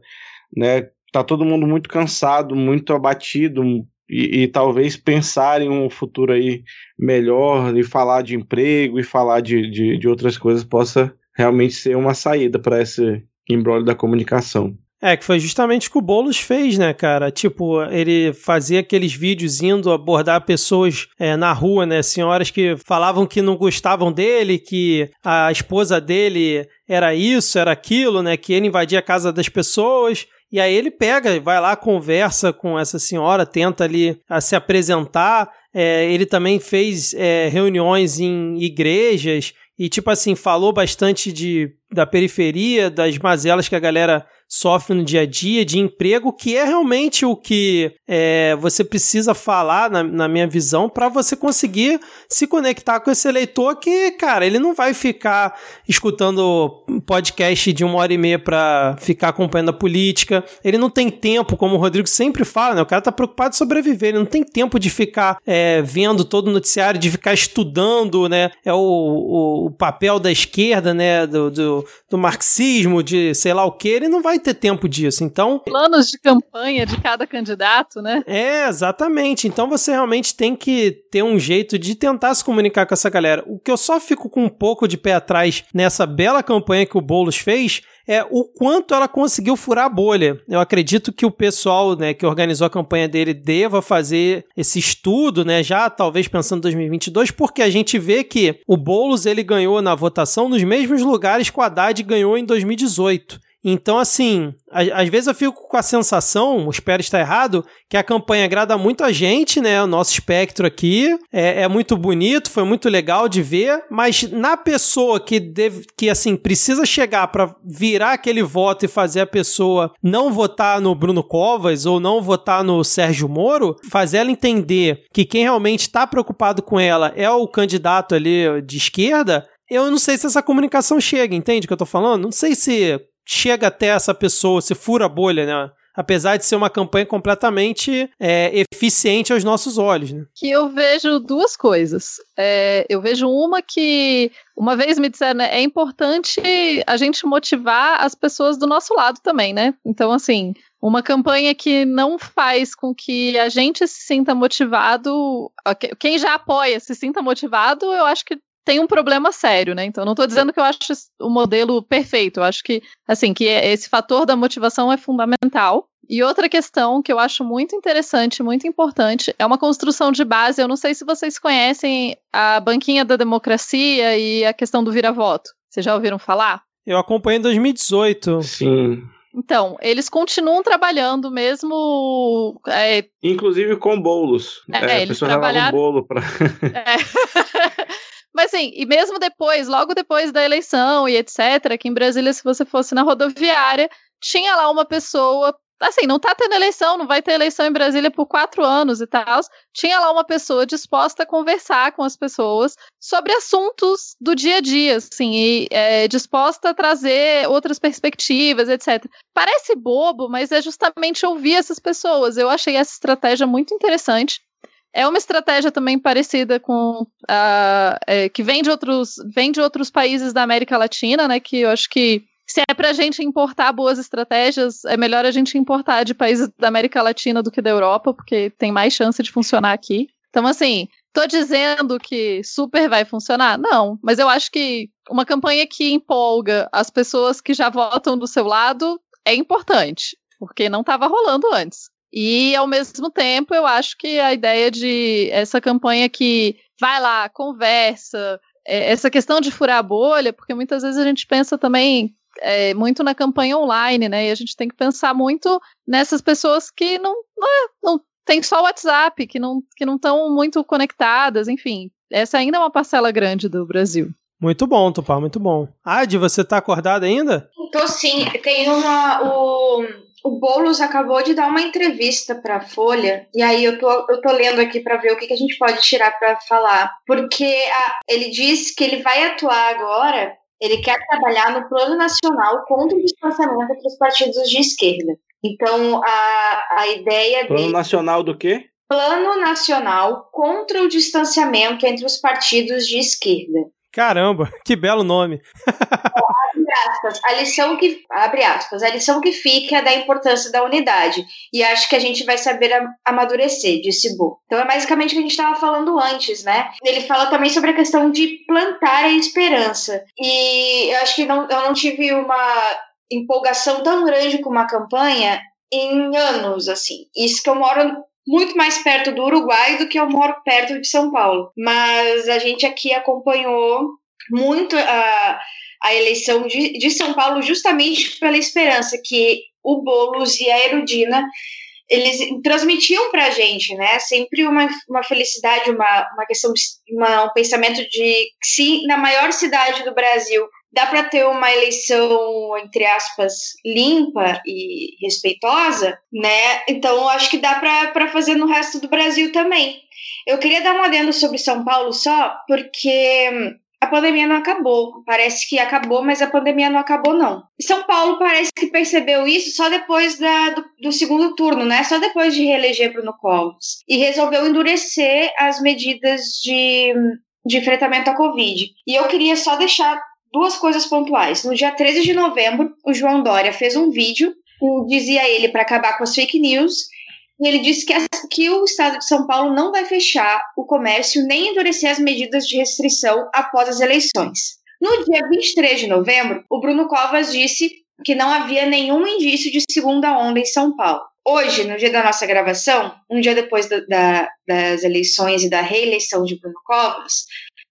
né? Tá todo mundo muito cansado, muito abatido, e, e, talvez pensar em um futuro aí melhor, e falar de emprego e falar de, de, de outras coisas possa realmente ser uma saída para esse embrólio da comunicação. É, que foi justamente o que o Boulos fez, né, cara? Tipo, ele fazia aqueles vídeos indo abordar pessoas é, na rua, né? Senhoras que falavam que não gostavam dele, que a esposa dele era isso, era aquilo, né? Que ele invadia a casa das pessoas. E aí ele pega, vai lá, conversa com essa senhora, tenta ali a se apresentar. É, ele também fez é, reuniões em igrejas e, tipo assim, falou bastante de, da periferia, das mazelas que a galera sofre no dia a dia de emprego, que é realmente o que é, você precisa falar, na, na minha visão, para você conseguir se conectar com esse eleitor que, cara, ele não vai ficar escutando podcast de uma hora e meia para ficar acompanhando a política. Ele não tem tempo, como o Rodrigo sempre fala, né? O cara tá preocupado em sobreviver, ele não tem tempo de ficar é, vendo todo o noticiário, de ficar estudando, né? É o, o, o papel da esquerda, né? Do, do, do marxismo, de sei lá o que, ele não vai vai ter tempo disso. Então. Planos de campanha de cada candidato, né? É, exatamente. Então você realmente tem que ter um jeito de tentar se comunicar com essa galera. O que eu só fico com um pouco de pé atrás nessa bela campanha que o Boulos fez é o quanto ela conseguiu furar a bolha. Eu acredito que o pessoal né, que organizou a campanha dele deva fazer esse estudo, né, já talvez pensando em 2022, porque a gente vê que o Boulos ele ganhou na votação nos mesmos lugares que o Haddad ganhou em 2018. Então, assim, às vezes eu fico com a sensação, espero estar errado, que a campanha agrada muito a gente, né? O nosso espectro aqui é, é muito bonito, foi muito legal de ver, mas na pessoa que deve, que assim precisa chegar para virar aquele voto e fazer a pessoa não votar no Bruno Covas ou não votar no Sérgio Moro, fazer ela entender que quem realmente está preocupado com ela é o candidato ali de esquerda, eu não sei se essa comunicação chega, entende o que eu tô falando? Não sei se chega até essa pessoa, se fura a bolha, né? Apesar de ser uma campanha completamente é, eficiente aos nossos olhos. Né? Que eu vejo duas coisas. É, eu vejo uma que, uma vez me disseram, né, é importante a gente motivar as pessoas do nosso lado também, né? Então, assim, uma campanha que não faz com que a gente se sinta motivado, quem já apoia se sinta motivado, eu acho que tem um problema sério, né? Então, não estou dizendo que eu acho o modelo perfeito. Eu acho que, assim, que esse fator da motivação é fundamental. E outra questão que eu acho muito interessante, muito importante, é uma construção de base. Eu não sei se vocês conhecem a banquinha da democracia e a questão do vira-voto. Vocês já ouviram falar? Eu acompanhei em 2018. Sim. Então, eles continuam trabalhando mesmo. É... Inclusive com bolos. É, é, eles trabalharam. Um bolo pra... é. Mas assim, e mesmo depois, logo depois da eleição e etc., aqui em Brasília, se você fosse na rodoviária, tinha lá uma pessoa. Assim, não tá tendo eleição, não vai ter eleição em Brasília por quatro anos e tal. Tinha lá uma pessoa disposta a conversar com as pessoas sobre assuntos do dia a dia, assim, e é, disposta a trazer outras perspectivas, etc. Parece bobo, mas é justamente ouvir essas pessoas. Eu achei essa estratégia muito interessante. É uma estratégia também parecida com uh, é, que vem de outros vem de outros países da América Latina, né? Que eu acho que se é para a gente importar boas estratégias, é melhor a gente importar de países da América Latina do que da Europa, porque tem mais chance de funcionar aqui. Então, assim, Tô dizendo que super vai funcionar? Não, mas eu acho que uma campanha que empolga as pessoas que já votam do seu lado é importante, porque não estava rolando antes. E, ao mesmo tempo, eu acho que a ideia de essa campanha que vai lá, conversa, é, essa questão de furar a bolha, porque muitas vezes a gente pensa também é, muito na campanha online, né? E a gente tem que pensar muito nessas pessoas que não, não, é, não tem só o WhatsApp, que não que não estão muito conectadas, enfim. Essa ainda é uma parcela grande do Brasil. Muito bom, Tupá, muito bom. Adi, você tá acordada ainda? Tô sim. Tem uma. O, o Boulos acabou de dar uma entrevista para a Folha, e aí eu tô, eu tô lendo aqui para ver o que, que a gente pode tirar para falar. Porque a, ele diz que ele vai atuar agora, ele quer trabalhar no plano nacional contra o distanciamento entre os partidos de esquerda. Então, a, a ideia Plano dele... nacional do quê? Plano Nacional contra o distanciamento entre os partidos de esquerda. Caramba, que belo nome. aspas, a lição que abre aspas, a lição que fica é da importância da unidade. E acho que a gente vai saber amadurecer, disse Bo. Então é basicamente o que a gente estava falando antes, né? Ele fala também sobre a questão de plantar a esperança. E eu acho que não, eu não tive uma empolgação tão grande com uma campanha em anos, assim. Isso que eu moro muito mais perto do Uruguai do que eu moro perto de São Paulo. Mas a gente aqui acompanhou muito a, a eleição de, de São Paulo justamente pela esperança que o Boulos e a Erudina eles transmitiam para a gente, né? Sempre uma, uma felicidade, uma, uma questão, uma, um pensamento de que na maior cidade do Brasil dá para ter uma eleição, entre aspas, limpa e respeitosa, né? Então, acho que dá para fazer no resto do Brasil também. Eu queria dar um adendo sobre São Paulo só, porque a pandemia não acabou. Parece que acabou, mas a pandemia não acabou, não. São Paulo parece que percebeu isso só depois da, do, do, segundo turno, né? Só depois de reeleger Bruno Covas. E resolveu endurecer as medidas de, de enfrentamento à Covid. E eu queria só deixar duas coisas pontuais. No dia 13 de novembro, o João Dória fez um vídeo, dizia ele, para acabar com as fake news, e ele disse que, que o estado de São Paulo não vai fechar o comércio nem endurecer as medidas de restrição após as eleições. No dia 23 de novembro, o Bruno Covas disse que não havia nenhum indício de segunda onda em São Paulo. Hoje, no dia da nossa gravação, um dia depois da, da, das eleições e da reeleição de Bruno Covas,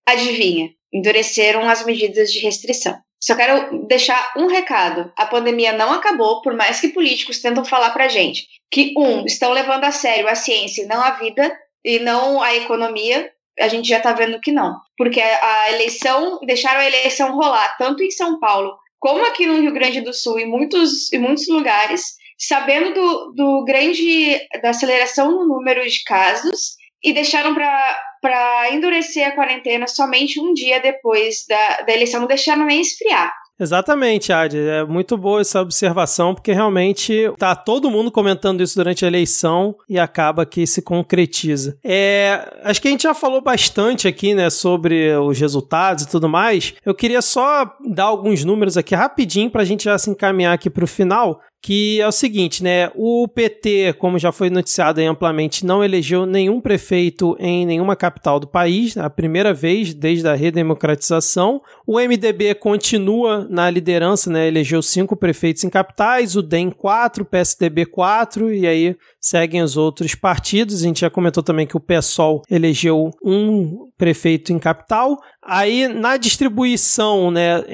adivinha? endureceram as medidas de restrição. Só quero deixar um recado: a pandemia não acabou, por mais que políticos tentam falar para gente que, um, estão levando a sério a ciência e não a vida, e não a economia. A gente já está vendo que não. Porque a eleição, deixaram a eleição rolar tanto em São Paulo como aqui no Rio Grande do Sul, em muitos, em muitos lugares, sabendo do, do grande, da aceleração no número de casos, e deixaram para para endurecer a quarentena somente um dia depois da, da eleição, não deixaram nem esfriar. Exatamente, Adi. É muito boa essa observação, porque realmente tá todo mundo comentando isso durante a eleição e acaba que se concretiza. É, acho que a gente já falou bastante aqui, né, sobre os resultados e tudo mais. Eu queria só dar alguns números aqui rapidinho para a gente já se encaminhar aqui para o final que é o seguinte, né? O PT, como já foi noticiado amplamente, não elegeu nenhum prefeito em nenhuma capital do país, a primeira vez desde a redemocratização. O MDB continua na liderança, né? Elegeu cinco prefeitos em capitais, o DEM quatro, o PSDB quatro, e aí seguem os outros partidos. A gente já comentou também que o PSOL elegeu um prefeito em capital. Aí, na distribuição, né,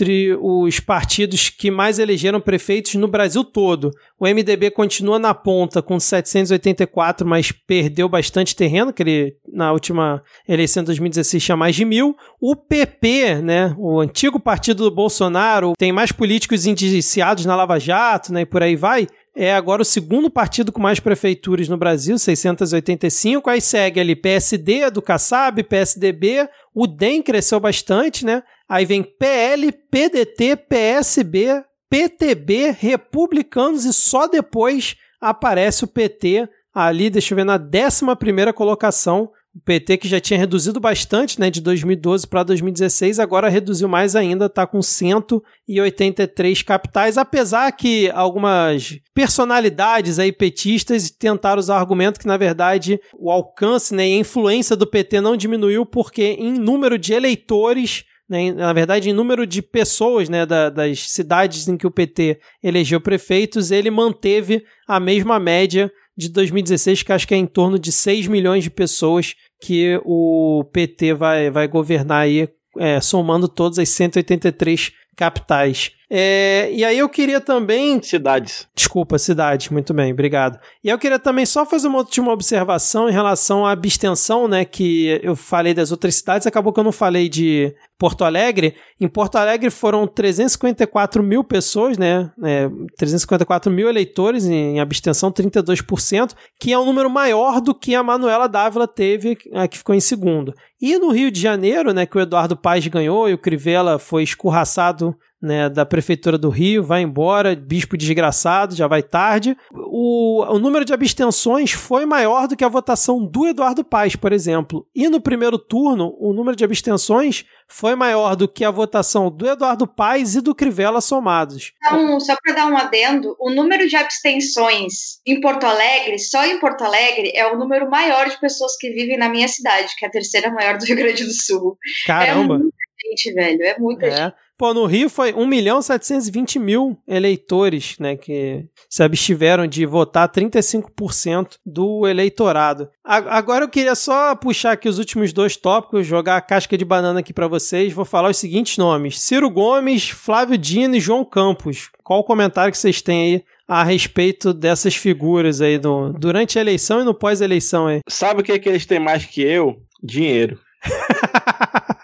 entre os partidos que mais elegeram prefeitos no Brasil todo. O MDB continua na ponta com 784, mas perdeu bastante terreno, que ele na última eleição de 2016 tinha mais de mil. O PP, né, o antigo partido do Bolsonaro, tem mais políticos indiciados na Lava Jato, né, e por aí vai é agora o segundo partido com mais prefeituras no Brasil, 685. Aí segue ali PSD do Kassab, PSDB, o DEM cresceu bastante, né? Aí vem PL, PDT, PSB, PTB, Republicanos e só depois aparece o PT ali, deixa eu ver, na 11 colocação O PT, que já tinha reduzido bastante, né, de 2012 para 2016, agora reduziu mais ainda, está com 183 capitais, apesar que algumas personalidades aí petistas tentaram usar o argumento que, na verdade, o alcance né, e a influência do PT não diminuiu porque, em número de eleitores, né, na verdade, em número de pessoas né, da, das cidades em que o PT elegeu prefeitos, ele manteve a mesma média de 2016, que acho que é em torno de 6 milhões de pessoas que o PT vai, vai governar aí, é, somando todas as 183 capitais. É, e aí eu queria também. Cidades. Desculpa, cidades, muito bem, obrigado. E eu queria também só fazer uma última observação em relação à abstenção, né? Que eu falei das outras cidades, acabou que eu não falei de Porto Alegre. Em Porto Alegre foram 354 mil pessoas, né? É, 354 mil eleitores em abstenção, 32%, que é um número maior do que a Manuela Dávila teve, a que ficou em segundo. E no Rio de Janeiro, né, que o Eduardo Paes ganhou e o Crivella foi escorraçado né, da Prefeitura do Rio, vai embora, bispo desgraçado, já vai tarde. O, o número de abstenções foi maior do que a votação do Eduardo Paes, por exemplo. E no primeiro turno, o número de abstenções foi maior do que a votação do Eduardo Paes e do Crivella somados. Então, só para dar um adendo, o número de abstenções em Porto Alegre, só em Porto Alegre, é o número maior de pessoas que vivem na minha cidade, que é a terceira maior do Rio Grande do Sul. Caramba! É muita gente, velho, é muita É. gente. Pô, no Rio foi 1 milhão 720 mil eleitores, né, que se abstiveram de votar 35% do eleitorado. A- Agora eu queria só puxar aqui os últimos dois tópicos, jogar a casca de banana aqui pra vocês. Vou falar os seguintes nomes: Ciro Gomes, Flávio Dino e João Campos. Qual o comentário que vocês têm aí a respeito dessas figuras aí do, durante a eleição e no pós-eleição aí? Sabe o que, é que eles têm mais que eu? Dinheiro.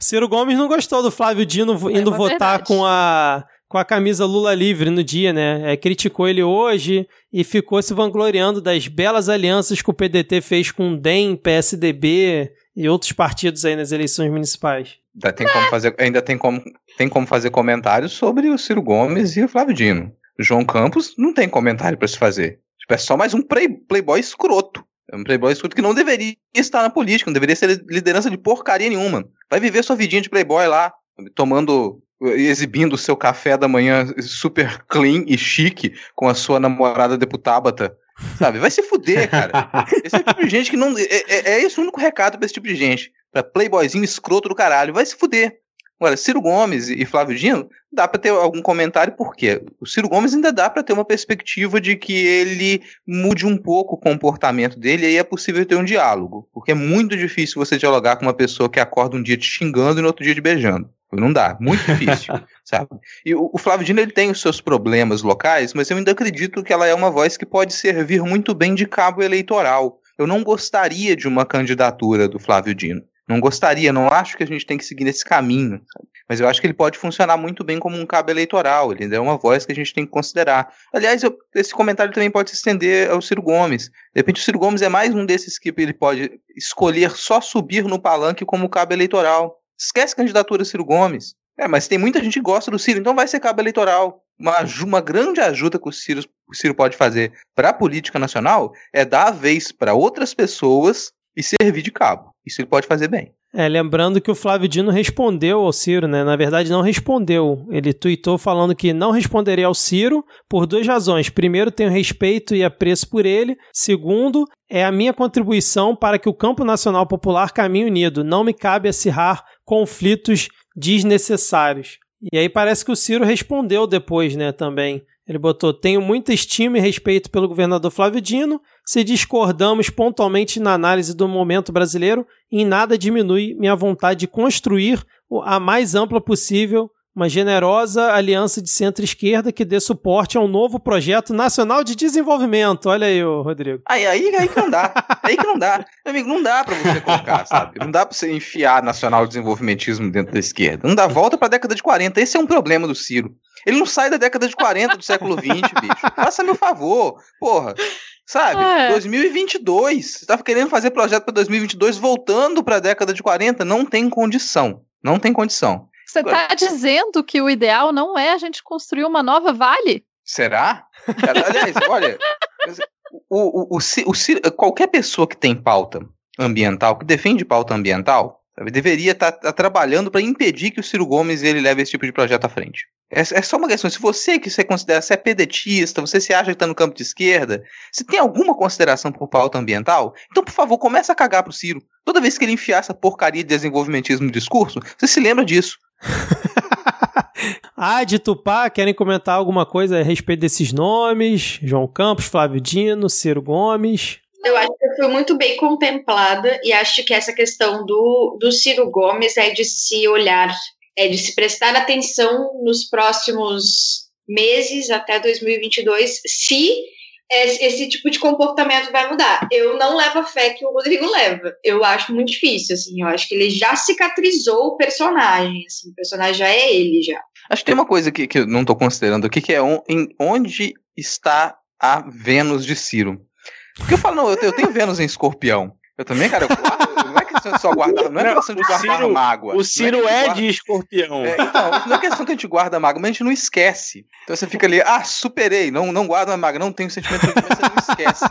Ciro Gomes não gostou do Flávio Dino É indo uma votar verdade. com a, com a camisa Lula livre no dia, né? É, criticou ele hoje e ficou se vangloriando das belas alianças que o PDT fez com o DEM, PSDB e outros partidos aí nas eleições municipais. Ainda tem como fazer, ainda tem como, tem como fazer comentários sobre o Ciro Gomes e o Flávio Dino. O João Campos não tem comentário pra se fazer. Tipo, é só mais um play- playboy escroto. É um playboy escroto que não deveria estar na política, não deveria ser liderança de porcaria nenhuma. Vai viver sua vidinha de playboy lá, tomando, exibindo o seu café da manhã super clean e chique com a sua namorada deputábata. Sabe? Vai se fuder, cara. Esse é o tipo de gente que não. É, é, é esse o único recado pra esse tipo de gente. Pra playboyzinho escroto do caralho. Vai se fuder. Agora, Ciro Gomes e Flávio Dino, dá pra ter algum comentário, por quê? O Ciro Gomes ainda dá pra ter uma perspectiva de que ele mude um pouco o comportamento dele e aí é possível ter um diálogo. Porque é muito difícil você dialogar com uma pessoa que acorda um dia te xingando e no outro dia te beijando. Não dá, muito difícil, sabe? E o, o Flávio Dino ele tem os seus problemas locais, mas eu ainda acredito que ela é uma voz que pode servir muito bem de cabo eleitoral. Eu não gostaria de uma candidatura do Flávio Dino. Não gostaria, não acho que a gente tem que seguir nesse caminho, mas eu acho que ele pode funcionar muito bem como um cabo eleitoral. Ele é uma voz que a gente tem que considerar. Aliás, eu- esse comentário também pode se estender ao Ciro Gomes. De repente, o Ciro Gomes é mais um desses que ele pode escolher só subir no palanque como cabo eleitoral. Esquece candidatura Ciro Gomes. É, mas tem muita gente que gosta do Ciro, então vai ser cabo eleitoral. Uma, uma grande ajuda que o Ciro, o Ciro pode fazer para a política nacional é dar a vez para outras pessoas e servir de cabo. Isso ele pode fazer bem. É, lembrando que o Flávio Dino respondeu ao Ciro, né? Na verdade, não respondeu. Ele tuitou falando que não responderia ao Ciro por duas razões. Primeiro, tenho respeito e apreço por ele. Segundo, é a minha contribuição para que o campo nacional popular caminhe unido. Não me cabe acirrar conflitos desnecessários. E aí parece que o Ciro respondeu depois, né, também. Ele botou: Tenho muita estima e respeito pelo governador Flávio Dino. Se discordamos pontualmente na análise do momento brasileiro, em nada diminui minha vontade de construir a mais ampla possível uma generosa aliança de centro-esquerda que dê suporte a um novo projeto nacional de desenvolvimento. Olha aí, ô, Rodrigo. Aí, aí, aí que não dá. Aí que não dá. Meu amigo, não dá pra você colocar, sabe? Não dá pra você enfiar nacional desenvolvimentismo dentro da esquerda. Não dá volta pra década de 40. Esse é um problema do Ciro. Ele não sai da década de 40 do século 20, bicho. Faça meu favor. Porra. Sabe? É. 2022. Você tava querendo fazer projeto pra 2022 voltando pra década de 40? Não tem condição. Não tem condição. Você está dizendo que o ideal não é a gente construir uma nova Vale? Será? Aliás, olha, o, o, o, qualquer pessoa que tem pauta ambiental, que defende pauta ambiental, sabe, deveria estar tá, tá trabalhando para impedir que o Ciro Gomes ele leve esse tipo de projeto à frente. É, é só uma questão. Se você que você considera, se é pedetista, você se acha que está no campo de esquerda, se tem alguma consideração por pauta ambiental, então, por favor, comece a cagar pro Ciro. Toda vez que ele enfiar essa porcaria de desenvolvimentismo no discurso, você se lembra disso. ah, de Tupá, querem comentar alguma coisa a respeito desses nomes? João Campos, Flávio Dino, Ciro Gomes. Eu acho que foi muito bem contemplada e acho que essa questão do, do Ciro Gomes é de se olhar, é de se prestar atenção nos próximos meses até 2022, se esse tipo de comportamento vai mudar. Eu não levo a fé que o Rodrigo leva. Eu acho muito difícil, assim. Eu acho que ele já cicatrizou o personagem, assim. O personagem já é ele, já. Acho que tem uma coisa que, que eu não estou considerando aqui, que é on, em onde está a Vênus de Ciro. Porque eu falo, não, eu, eu tenho Vênus em escorpião. Eu também, cara, eu, questão de só guardar, não é questão de guardar Ciro, mágoa. O Ciro é, é de escorpião. É, então, não é questão que a gente guarda mágoa, mas a gente não esquece. Então você fica ali, ah, superei, não, não guardo a mágoa, não tenho sentimento, mas você não esquece.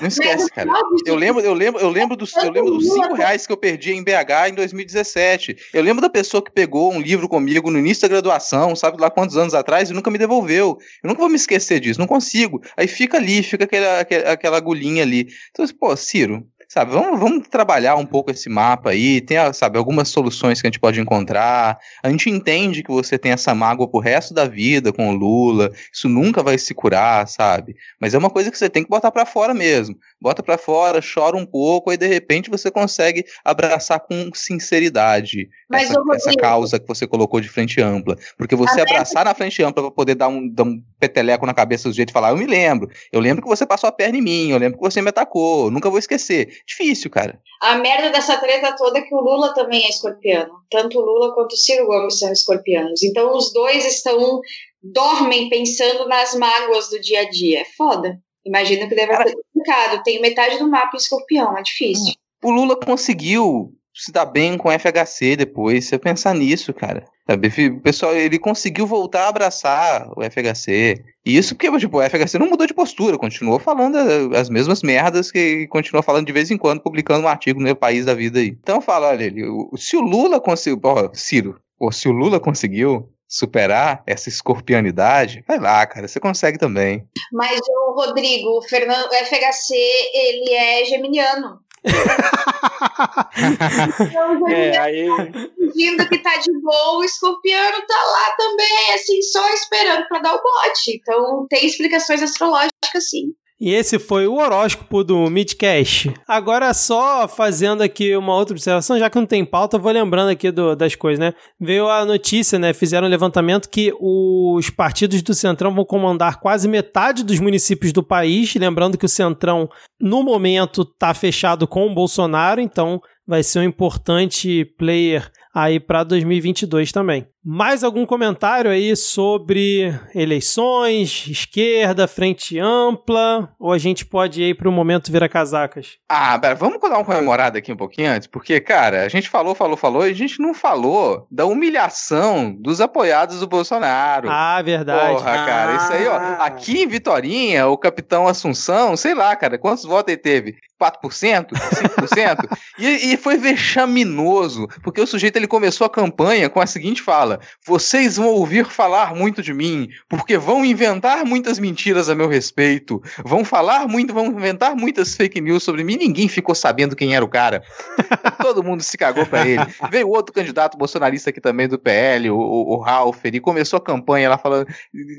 Não esquece, cara. Eu lembro, eu lembro, eu lembro dos, eu lembro dos cinco reais que eu perdi em BH em 2017. Eu lembro da pessoa que pegou um livro comigo no início da graduação, sabe lá quantos anos atrás, e nunca me devolveu. Eu nunca vou me esquecer disso, não consigo. Aí fica ali, fica aquela, aquela agulhinha ali. Então, pô, Ciro, sabe, vamos, vamos trabalhar um pouco esse mapa aí, tem, sabe, algumas soluções que a gente pode encontrar. A gente entende que você tem essa mágoa pro resto da vida com o Lula, isso nunca vai se curar, sabe? Mas é uma coisa que você tem que botar para fora mesmo. Bota para fora, chora um pouco, aí de repente você consegue abraçar com sinceridade essa, essa, causa que você colocou de frente ampla. Porque você abraçar na frente ampla para poder dar um, dar um peteleco na cabeça do jeito e falar, eu me lembro, eu lembro que você passou a perna em mim, eu lembro que você me atacou, nunca vou esquecer. Difícil, cara. A merda dessa treta toda é que o Lula também é escorpiano. Tanto o Lula quanto o Ciro Gomes são escorpianos. Então os dois estão dormem pensando nas mágoas do dia a dia. É foda. Imagino que deve ser complicado. Tem metade do mapa em escorpião, é difícil. O Lula conseguiu se dar bem com FHC depois. Você pensar nisso, cara. Sabe? O pessoal, ele conseguiu voltar a abraçar o FHC. E isso porque, tipo, o FHC não mudou de postura, continuou falando as mesmas merdas que continuou falando de vez em quando, publicando um artigo no País da Vida aí. Então fala, olha, se o Lula conseguiu. Ó, Ciro, ou se o Lula conseguiu superar essa escorpianidade, vai lá, cara, você consegue também. Mas o Rodrigo, o Fernando, o FHC, ele é geminiano. Então, é, aí... fingindo que tá de boa, o escorpiano tá lá também, assim, só esperando para dar o bote. Então tem explicações astrológicas, sim. E esse foi o horóscopo do Midcast. Agora, só fazendo aqui uma outra observação, já que não tem pauta, vou lembrando aqui do, das coisas, né? Veio a notícia, né? Fizeram um levantamento que os partidos do Centrão vão comandar quase metade dos municípios do país. Lembrando que o Centrão, no momento, tá fechado com o Bolsonaro, então vai ser um importante player aí para 2022 também. Mais algum comentário aí sobre eleições, esquerda, frente ampla? Ou a gente pode ir para o momento virar casacas? Ah, vamos dar uma comemorada aqui um pouquinho antes, porque, cara, a gente falou, falou, falou, e a gente não falou da humilhação dos apoiados do Bolsonaro. Ah, verdade. Porra, ah. cara, isso aí, ó. Ah. Aqui em Vitorinha, o capitão Assunção, sei lá, cara, quantos votos ele teve? 4%? 5%? e, e foi vexaminoso, porque o sujeito ele começou a campanha com a seguinte fala: Vocês vão ouvir falar muito de mim, porque vão inventar muitas mentiras a meu respeito, vão falar muito, vão inventar muitas fake news sobre mim. Ninguém ficou sabendo quem era o cara. Todo mundo se cagou para ele. Veio outro candidato bolsonarista aqui também do PL, o, o, o Ralph, ele começou a campanha lá falando,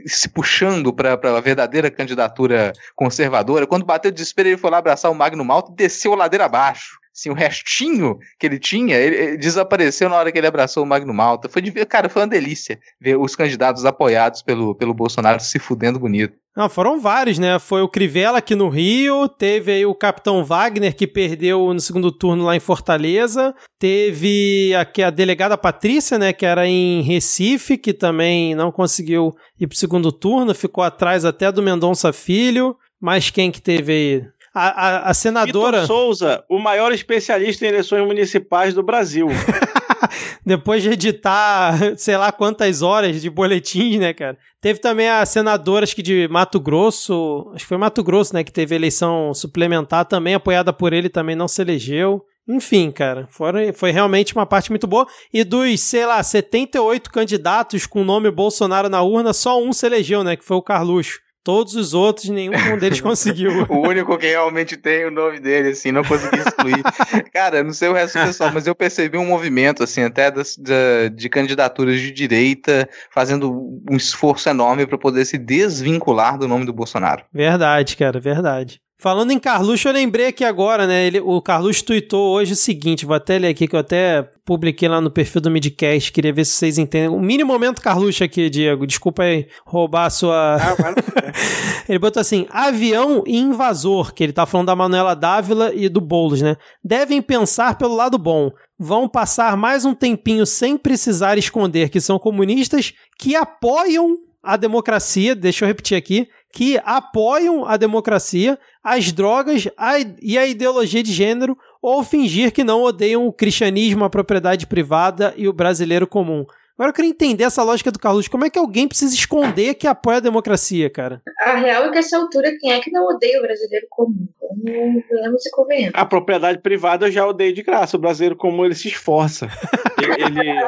se puxando para a verdadeira candidatura conservadora. Quando bateu o desespero, ele foi lá abraçar o Magno Malta e desceu a ladeira abaixo assim, o restinho que ele tinha, ele, ele, desapareceu na hora que ele abraçou o Magno Malta. Foi de ver, cara, foi uma delícia ver os candidatos apoiados pelo, pelo Bolsonaro se fudendo bonito. Não, foram vários, né? Foi o Crivella aqui no Rio, teve aí o Capitão Wagner que perdeu no segundo turno lá em Fortaleza, teve aqui a delegada Patrícia, né, que era em Recife, que também não conseguiu ir pro segundo turno, ficou atrás até do Mendonça Filho. Mas quem que teve aí? A, a, a senadora. Vitor Souza, o maior especialista em eleições municipais do Brasil. Depois de editar, sei lá quantas horas de boletins, né, cara? Teve também a senadora, acho que de Mato Grosso, acho que foi Mato Grosso, né, que teve eleição suplementar também, apoiada por ele, também não se elegeu. Enfim, cara, foi, foi realmente uma parte muito boa. E dos, sei lá, 78 candidatos com o nome Bolsonaro na urna, só um se elegeu, né? Que foi o Carluxo. Todos os outros, nenhum deles conseguiu. o único que realmente tem o nome dele, assim, não consegui excluir. Cara, não sei o resto do pessoal, mas eu percebi um movimento, assim, até das, de, de candidaturas de direita fazendo um esforço enorme para poder se desvincular do nome do Bolsonaro. Verdade, cara, verdade. Falando em Carluxo, eu lembrei aqui agora, né? Ele, o Carluxo tweetou hoje o seguinte, vou até ler aqui que eu até publiquei lá no perfil do Midcast, queria ver se vocês entendem. O mini momento Carluxo aqui, Diego, desculpa aí roubar a sua... Ah, ele botou assim, avião e invasor, que ele tá falando da Manuela Dávila e do Boulos, né? Devem pensar pelo lado bom. Vão passar mais um tempinho sem precisar esconder que são comunistas que apoiam a democracia, deixa eu repetir aqui, que apoiam a democracia, as drogas a, e a ideologia de gênero, ou fingir que não odeiam o cristianismo, a propriedade privada e o brasileiro comum. Agora eu queria entender essa lógica do Carlos. Como é que alguém precisa esconder que apoia a democracia, cara? A real é que essa altura, quem é que não odeia o brasileiro comum? Vamos e convenhamos. A propriedade privada eu já odeio de graça. O brasileiro comum ele se esforça. ele, ele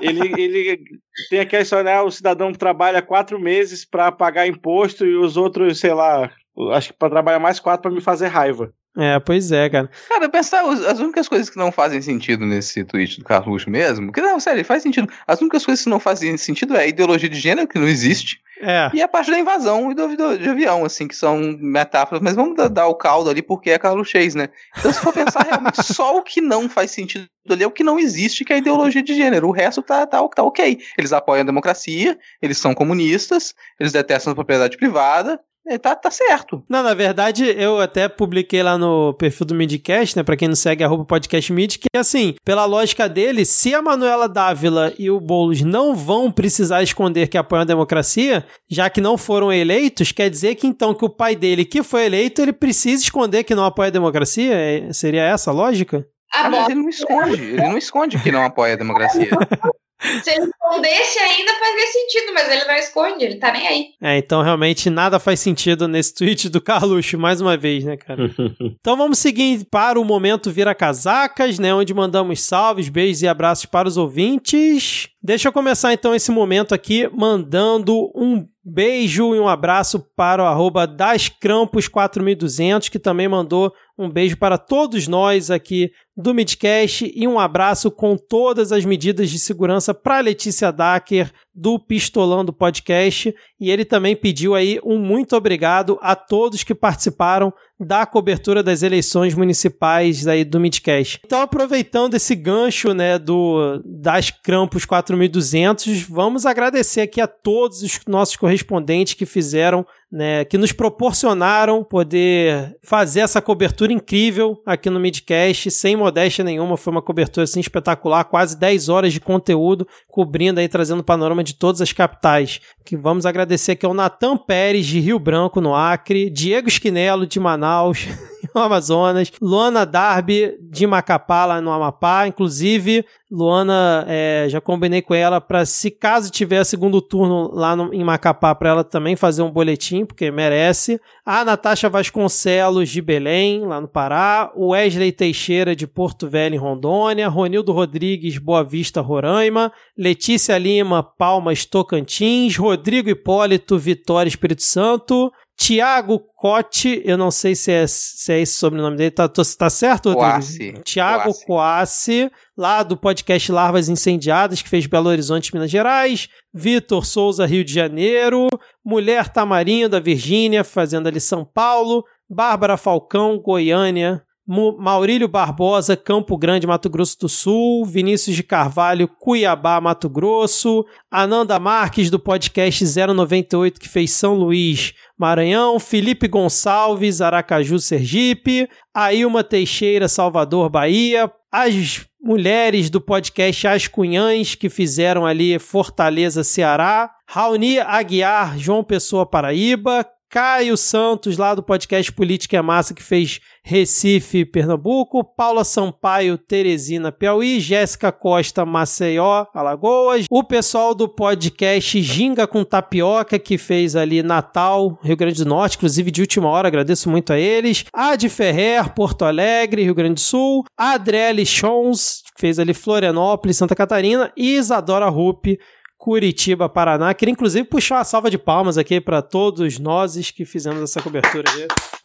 ele, ele tem aquela história, né? O cidadão trabalha quatro meses para pagar imposto e os outros, sei lá, acho que para trabalhar mais quatro para me fazer raiva. É, pois é, cara. Cara, pensar, as únicas coisas que não fazem sentido nesse tweet do Carluxo mesmo, que não, sério, faz sentido. As únicas coisas que não fazem sentido é a ideologia de gênero, que não existe, é. e a parte da invasão e do, do, de avião, assim, que são metáforas, mas vamos dar, dar o caldo ali porque é Carlos Chase, né? Então, se for pensar realmente, só o que não faz sentido ali é o que não existe, que é a ideologia de gênero. O resto tá, tá, tá ok. Eles apoiam a democracia, eles são comunistas, eles detestam a propriedade privada, é, tá, tá certo. Não, na verdade, eu até publiquei lá no perfil do Midcast, né? Pra quem não segue, arroba podcast Mid, que assim, pela lógica dele, se a Manuela Dávila e o Boulos não vão precisar esconder que apoiam a democracia, já que não foram eleitos, quer dizer que então que o pai dele, que foi eleito, ele precisa esconder que não apoia a democracia? É, seria essa a lógica? Ah, mas ele não esconde, ele não esconde que não apoia a democracia. Se ele escondesse ainda fazia sentido, mas ele não esconde, ele tá nem aí. É, então realmente nada faz sentido nesse tweet do Carluxo, mais uma vez, né, cara? então vamos seguir para o momento Vira Casacas, né, onde mandamos salves, beijos e abraços para os ouvintes. Deixa eu começar então esse momento aqui mandando um beijo e um abraço para o arroba dascrampos4200, que também mandou um beijo para todos nós aqui do Midcast e um abraço com todas as medidas de segurança para Letícia Dacker do Pistolão do Podcast. E ele também pediu aí um muito obrigado a todos que participaram da cobertura das eleições municipais aí do Midcast. Então, aproveitando esse gancho, né, do das Crampos 4200, vamos agradecer aqui a todos os nossos correspondentes que fizeram né, que nos proporcionaram poder fazer essa cobertura incrível aqui no Midcast, sem modéstia nenhuma, foi uma cobertura assim espetacular, quase 10 horas de conteúdo, cobrindo aí, trazendo o panorama de todas as capitais. Que vamos agradecer aqui ao Natan Pérez, de Rio Branco, no Acre, Diego Esquinelo, de Manaus, no Amazonas, Luana Darby, de Macapá, lá no Amapá, inclusive Luana, é, já combinei com ela para se caso tiver segundo turno lá no, em Macapá, para ela também fazer um boletim, porque merece. A Natasha Vasconcelos, de Belém, lá no Pará. O Wesley Teixeira, de Porto Velho, em Rondônia. Ronildo Rodrigues, Boa Vista, Roraima. Letícia Lima, Palmas, Tocantins. Rodrigo Hipólito, Vitória, Espírito Santo. Tiago Cote, eu não sei se é, se é esse sobrenome dele, tá, tá certo, Rodrigo? Tiago Coace, lá do podcast Larvas Incendiadas, que fez Belo Horizonte, Minas Gerais. Vitor Souza, Rio de Janeiro. Mulher Tamarinho, da Virgínia, fazendo ali São Paulo. Bárbara Falcão, Goiânia. Maurílio Barbosa, Campo Grande, Mato Grosso do Sul, Vinícius de Carvalho, Cuiabá, Mato Grosso, Ananda Marques, do podcast 098, que fez São Luís, Maranhão, Felipe Gonçalves, Aracaju, Sergipe, Ailma Teixeira, Salvador, Bahia, as mulheres do podcast As Cunhães, que fizeram ali Fortaleza, Ceará, Raoni Aguiar, João Pessoa, Paraíba, Caio Santos, lá do podcast Política é Massa, que fez Recife, Pernambuco, Paula Sampaio, Teresina, Piauí, Jéssica Costa, Maceió, Alagoas, o pessoal do podcast Ginga com Tapioca, que fez ali Natal, Rio Grande do Norte, inclusive de última hora, agradeço muito a eles, a de Ferrer, Porto Alegre, Rio Grande do Sul, a Adriele Chons, que fez ali Florianópolis, Santa Catarina, e Isadora Rupp, Curitiba, Paraná. Queria inclusive puxar uma salva de palmas aqui para todos nós que fizemos essa cobertura aqui.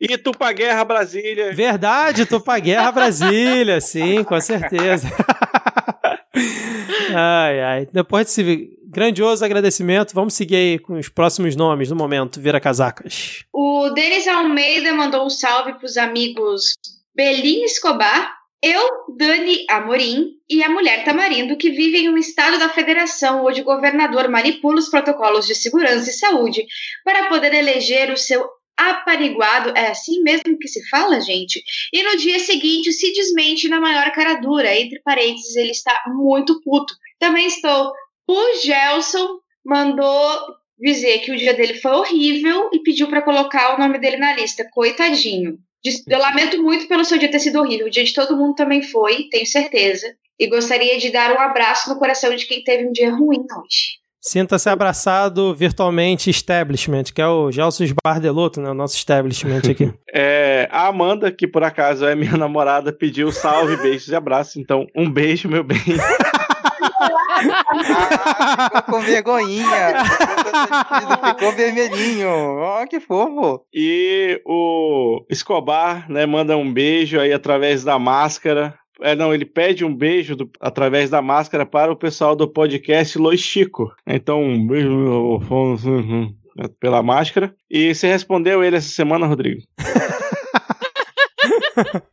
E Tupaguerra Brasília. Verdade, Tupaguerra Brasília, sim, com certeza. ai, ai. Depois desse grandioso agradecimento, vamos seguir aí com os próximos nomes no momento, Vira Casacas. O Denis Almeida mandou um salve para os amigos Belinho Escobar, eu, Dani Amorim e a mulher Tamarindo, que vive em um estado da federação onde o governador manipula os protocolos de segurança e saúde para poder eleger o seu apaniguado, é assim mesmo que se fala, gente? E no dia seguinte se desmente na maior cara dura, entre parênteses, ele está muito puto. Também estou. O Gelson mandou dizer que o dia dele foi horrível e pediu para colocar o nome dele na lista. Coitadinho. Eu lamento muito pelo seu dia ter sido horrível. O dia de todo mundo também foi, tenho certeza. E gostaria de dar um abraço no coração de quem teve um dia ruim hoje. Sinta-se abraçado virtualmente establishment, que é o Gelson Bardeloto, né? O nosso establishment aqui. É, a Amanda, que por acaso é minha namorada, pediu salve, beijos e abraços. Então, um beijo, meu bem. ah, ficou com vergonhinha. ficou vermelhinho. Ó, oh, que fofo. E o Escobar, né, manda um beijo aí através da máscara é, não, ele pede um beijo do, através da máscara para o pessoal do podcast Lois Chico. Então, um beijo né, pela máscara. E você respondeu ele essa semana, Rodrigo?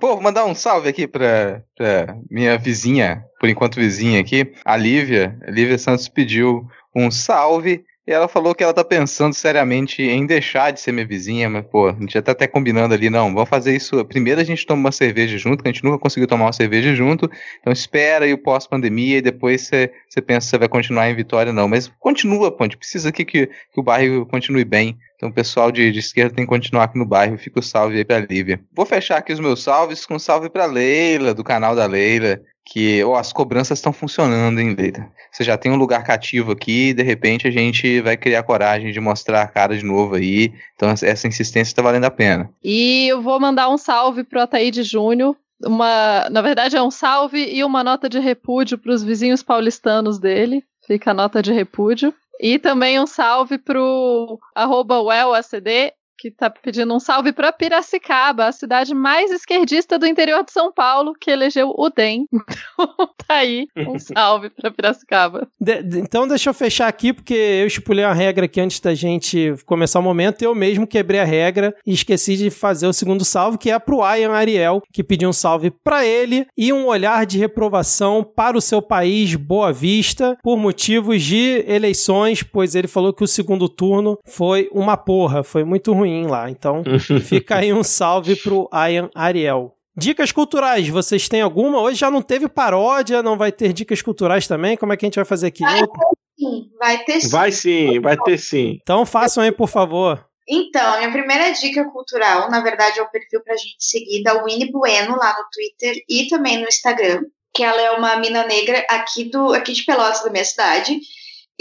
Pô, vou mandar um salve aqui pra, pra, minha vizinha, por enquanto vizinha aqui, a Lívia. A Lívia Santos pediu um salve e ela falou que ela tá pensando seriamente em deixar de ser minha vizinha, mas, pô, a gente já tá até combinando ali, não, vamos fazer isso. Primeiro a gente toma uma cerveja junto, que a gente nunca conseguiu tomar uma cerveja junto. Então espera aí o pós-pandemia e depois você pensa se vai continuar em Vitória, não. Mas continua, pô, a gente precisa aqui que, que o bairro continue bem. Então o pessoal de, de, esquerda tem que continuar aqui no bairro. Fica o salve aí pra Lívia. Vou fechar aqui os meus salves com um salve pra Leila, do canal da Leila que oh, as cobranças estão funcionando, hein, Leita? Você já tem um lugar cativo aqui e de repente a gente vai criar coragem de mostrar a cara de novo aí. Então essa insistência está valendo a pena. E eu vou mandar um salve pro Ataíde Júnior. Uma, na verdade é um salve e uma nota de repúdio para os vizinhos paulistanos dele. Fica a nota de repúdio. E também um salve pro arroba wellacd que tá pedindo um salve para Piracicaba, a cidade mais esquerdista do interior de São Paulo, que elegeu o DEM. Então, tá aí um salve para Piracicaba. De, de, então, deixa eu fechar aqui, porque eu estipulei uma regra aqui antes da gente começar o momento. Eu mesmo quebrei a regra e esqueci de fazer o segundo salve, que é pro Ian Ariel, que pediu um salve para ele e um olhar de reprovação para o seu país, Boa Vista, por motivos de eleições, pois ele falou que o segundo turno foi uma porra, foi muito ruim ruim lá. Então, fica aí um salve pro Ian Ariel. Dicas culturais, vocês têm alguma? Hoje já não teve paródia, não vai ter dicas culturais também? Como é que a gente vai fazer aqui? Vai ter sim, vai ter sim. Vai sim, vai ter sim. Então façam aí, por favor. Então, minha primeira dica cultural, na verdade, é o perfil pra gente seguir da Winnie Bueno lá no Twitter e também no Instagram, que ela é uma mina negra aqui, do, aqui de Pelotas, da minha cidade,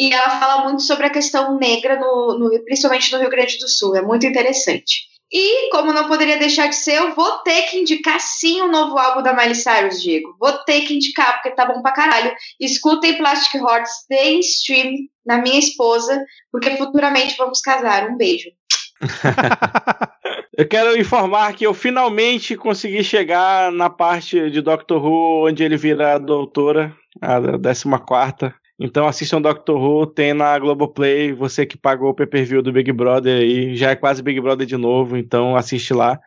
e ela fala muito sobre a questão negra, no, no, principalmente no Rio Grande do Sul. É muito interessante. E, como não poderia deixar de ser, eu vou ter que indicar sim o novo álbum da Miley Cyrus, Diego. Vou ter que indicar, porque tá bom pra caralho. Escutem Plastic Hearts, deem stream na minha esposa, porque futuramente vamos casar. Um beijo. eu quero informar que eu finalmente consegui chegar na parte de Doctor Who onde ele vira a doutora, a 14 quarta. Então assistam Doctor Who, tem na Globoplay, você que pagou o pay-per-view do Big Brother aí, já é quase Big Brother de novo, então assiste lá.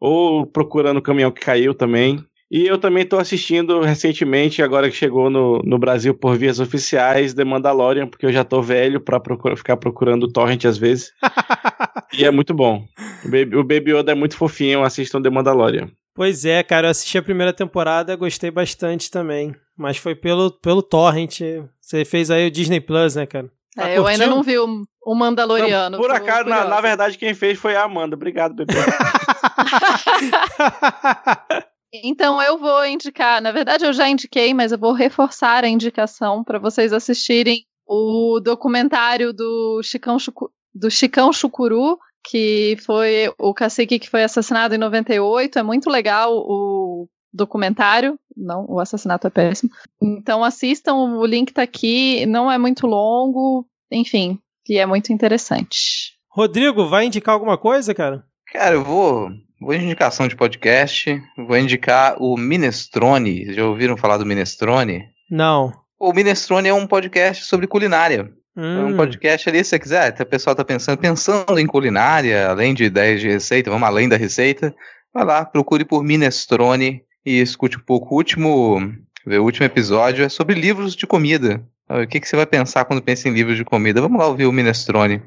Ou procurando o caminhão que caiu também. E eu também estou assistindo recentemente, agora que chegou no, no Brasil por vias oficiais, The Mandalorian, porque eu já tô velho para procura, ficar procurando torrent às vezes. e é muito bom. O Baby, o Baby Yoda é muito fofinho, assistam The Mandalorian. Pois é, cara, eu assisti a primeira temporada, gostei bastante também. Mas foi pelo, pelo Torrent. Você fez aí o Disney Plus, né, cara? Tá é, eu ainda não vi o, o Mandaloriano. Não, por acaso, na, na, verdade, quem fez foi a Amanda. Obrigado, bebê. então eu vou indicar. Na verdade, eu já indiquei, mas eu vou reforçar a indicação para vocês assistirem o documentário do Chicão, Chucu, do Chicão Chucuru, que foi o cacique que foi assassinado em 98. É muito legal o documentário. Não, o assassinato é péssimo. Então assistam, o link tá aqui. Não é muito longo, enfim, e é muito interessante. Rodrigo, vai indicar alguma coisa, cara? Cara, eu vou. Vou indicação de podcast. Vou indicar o Minestrone. Já ouviram falar do Minestrone? Não. O Minestrone é um podcast sobre culinária. Hum. É um hum. podcast ali, se você quiser, o pessoal tá pensando, pensando em culinária, além de ideias de receita, vamos além da receita, vai lá, procure por Minestrone e escute um pouco. O último, o último episódio é sobre livros de comida. O que, que você vai pensar quando pensa em livros de comida? Vamos lá ouvir o Minestrone.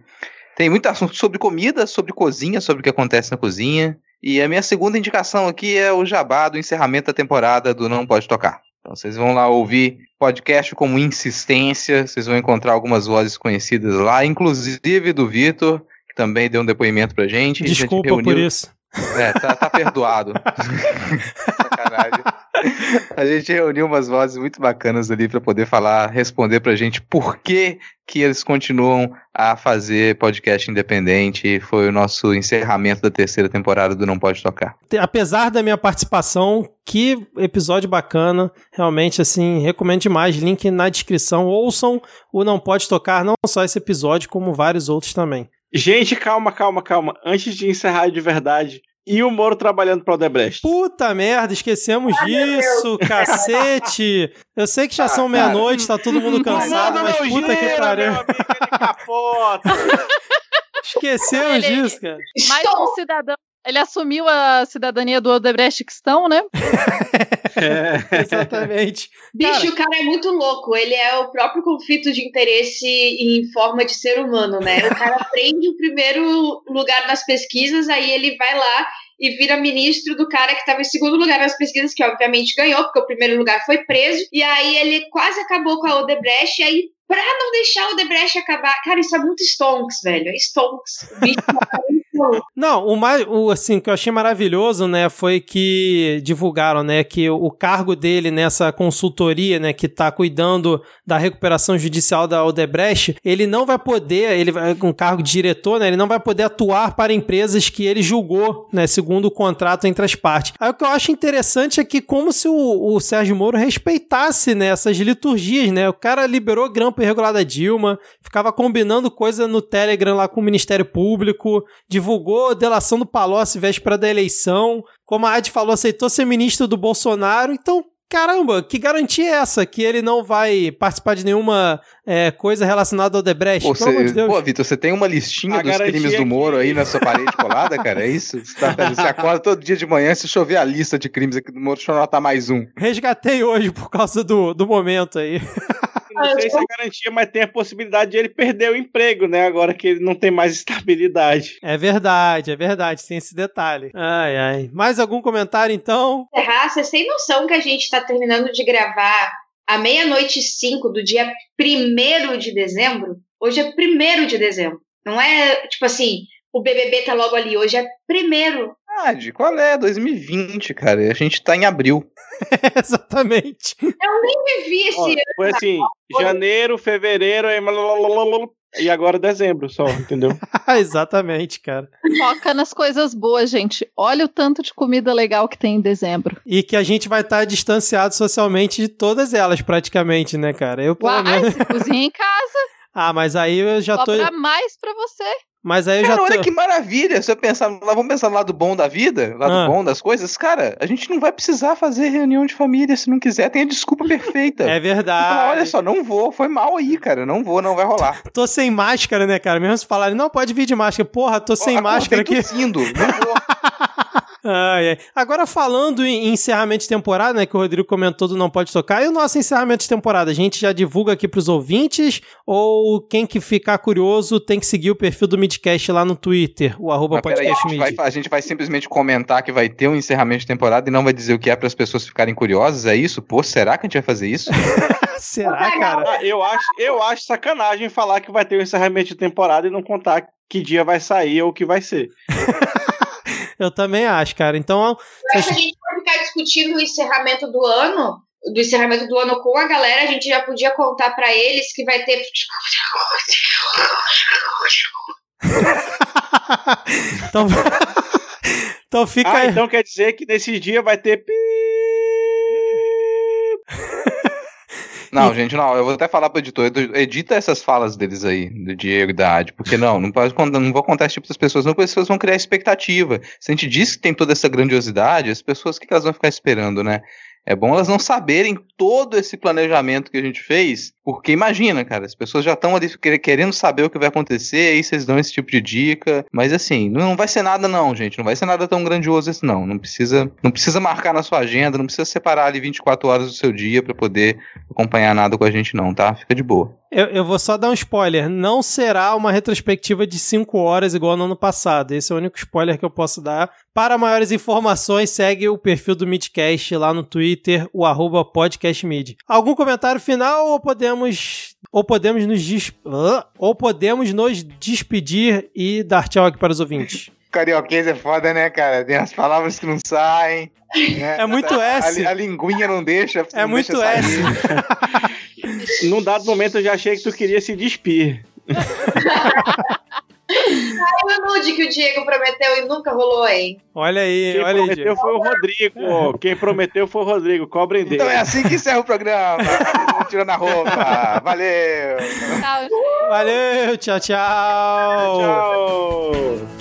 Tem muito assunto sobre comida, sobre cozinha, sobre o que acontece na cozinha. E a minha segunda indicação aqui é o jabá do encerramento da temporada do Não Pode Tocar. Então vocês vão lá ouvir podcast como Insistência, vocês vão encontrar algumas vozes conhecidas lá, inclusive do Vitor, que também deu um depoimento pra gente. Desculpa gente por isso. É, tá, tá perdoado. Sacanagem. A gente reuniu umas vozes muito bacanas ali para poder falar, responder pra gente por que, que eles continuam a fazer podcast independente. Foi o nosso encerramento da terceira temporada do Não Pode Tocar. Apesar da minha participação, que episódio bacana. Realmente, assim, recomendo demais. Link na descrição. Ouçam o Não Pode Tocar, não só esse episódio, como vários outros também. Gente, calma, calma, calma. Antes de encerrar de verdade, e o Moro trabalhando para o Odebrecht. Puta merda, esquecemos Ai, disso, cacete. Eu sei que já ah, são meia-noite, tá todo mundo cansado, mas puta que pariu. Esquecemos disso, cara. Mais um cidadão ele assumiu a cidadania do Odebrechtistão, né? é, exatamente. Bicho, cara, o cara é muito louco. Ele é o próprio conflito de interesse em forma de ser humano, né? O cara prende o primeiro lugar nas pesquisas, aí ele vai lá e vira ministro do cara que estava em segundo lugar nas pesquisas, que obviamente ganhou, porque o primeiro lugar foi preso. E aí ele quase acabou com a Odebrecht, e aí pra não deixar o Odebrecht acabar. Cara, isso é muito Stonks, velho. É Stonks. O bicho não, o mais, o assim que eu achei maravilhoso, né, foi que divulgaram, né, que o cargo dele nessa consultoria, né, que tá cuidando da recuperação judicial da Odebrecht, ele não vai poder, ele vai com cargo de diretor, né, ele não vai poder atuar para empresas que ele julgou, né, segundo o contrato entre as partes. Aí o que eu acho interessante é que como se o, o Sérgio Moro respeitasse, né, essas liturgias, né? O cara liberou grampo irregular da Dilma, ficava combinando coisa no Telegram lá com o Ministério Público, divulgando divulgou delação do Palocci véspera da eleição. Como a Ad falou, aceitou ser ministro do Bolsonaro. Então, caramba, que garantia é essa? Que ele não vai participar de nenhuma é, coisa relacionada ao Debrecht? Pô, Pelo de Pô, Vitor, você tem uma listinha a dos crimes do Moro aí na sua parede colada, cara? É isso? Você, tá, você acorda todo dia de manhã, se chover a lista de crimes aqui do Moro, deixa eu anotar mais um. Resgatei hoje por causa do, do momento aí. não sei se é garantia, mas tem a possibilidade de ele perder o emprego, né? Agora que ele não tem mais estabilidade. É verdade, é verdade, tem esse detalhe. Ai, ai. Mais algum comentário, então? Terra, você tem noção que a gente tá terminando de gravar à meia-noite e cinco do dia primeiro de dezembro? Hoje é primeiro de dezembro. Não é, tipo assim, o BBB tá logo ali. Hoje é primeiro. Ah, de qual é? 2020, cara. A gente tá em abril. exatamente. Eu nem vivi esse ano. Foi assim, janeiro, fevereiro, e agora dezembro só, entendeu? Exatamente, cara. Foca nas coisas boas, gente. Olha o tanto de comida legal que tem em dezembro. E que a gente vai estar distanciado socialmente de todas elas, praticamente, né, cara? Eu, pelo menos... cozinha em casa. Ah, mas aí eu já Sobra tô. mais pra você. Mas aí eu cara, já tô... olha que maravilha. Se eu pensar, vamos pensar no lado bom da vida, lado ah. bom das coisas, cara, a gente não vai precisar fazer reunião de família se não quiser, tem a desculpa perfeita. É verdade. Falar, olha só, não vou, foi mal aí, cara, não vou, não vai rolar. tô sem máscara, né, cara? Mesmo se falarem, não pode vir de máscara, porra, tô sem máscara aqui. Tossindo, não vou. Ai, ai. Agora falando em encerramento de temporada, né, que o Rodrigo comentou do Não Pode Tocar, e o nosso encerramento de temporada, a gente já divulga aqui pros ouvintes, ou quem que ficar curioso tem que seguir o perfil do Midcast lá no Twitter, o arroba peraí, a, a gente vai simplesmente comentar que vai ter um encerramento de temporada e não vai dizer o que é para as pessoas ficarem curiosas, é isso? Pô, será que a gente vai fazer isso? Será, cara? Ah, eu, acho, eu acho sacanagem falar que vai ter o encerramento de temporada e não contar que dia vai sair ou o que vai ser. Eu também acho, cara. Então, Eu acho que a gente pode ficar discutindo o encerramento do ano, do encerramento do ano com a galera, a gente já podia contar pra eles que vai ter. então, então fica Ah, aí. então quer dizer que nesse dia vai ter. Não, gente, não. Eu vou até falar pro editor. Edita essas falas deles aí, do Diego e da Adi. Porque não, não, pode, não vou contar esse tipo das pessoas, não, porque as pessoas vão criar expectativa. Se a gente diz que tem toda essa grandiosidade, as pessoas, o que, que elas vão ficar esperando, né? É bom elas não saberem todo esse planejamento que a gente fez, porque imagina, cara, as pessoas já estão ali quer- querendo saber o que vai acontecer, aí vocês dão esse tipo de dica. Mas assim, não vai ser nada, não, gente. Não vai ser nada tão grandioso esse, não. Não precisa, não precisa marcar na sua agenda, não precisa separar ali 24 horas do seu dia pra poder acompanhar nada com a gente, não, tá? Fica de boa. Eu, eu vou só dar um spoiler. Não será uma retrospectiva de 5 horas igual no ano passado. Esse é o único spoiler que eu posso dar. Para maiores informações, segue o perfil do Midcast lá no Twitter, o arroba podcastmid. Algum comentário final ou podemos. Ou podemos nos des... Ou podemos nos despedir e dar tchau aqui para os ouvintes. Carioquês é foda, né, cara? Tem as palavras que não saem. né? É muito S. A, a linguinha não deixa. É não muito deixa. S. Num dado momento eu já achei que tu queria se despir. Ai, o nude que o Diego prometeu e nunca rolou, hein? Olha aí, Quem olha aí. prometeu Diego. foi o Rodrigo. Quem prometeu foi o Rodrigo. Cobrem dele. Então é assim que encerra o programa. Tirando a roupa. Valeu. Tchau, Valeu, tchau, tchau. Tchau.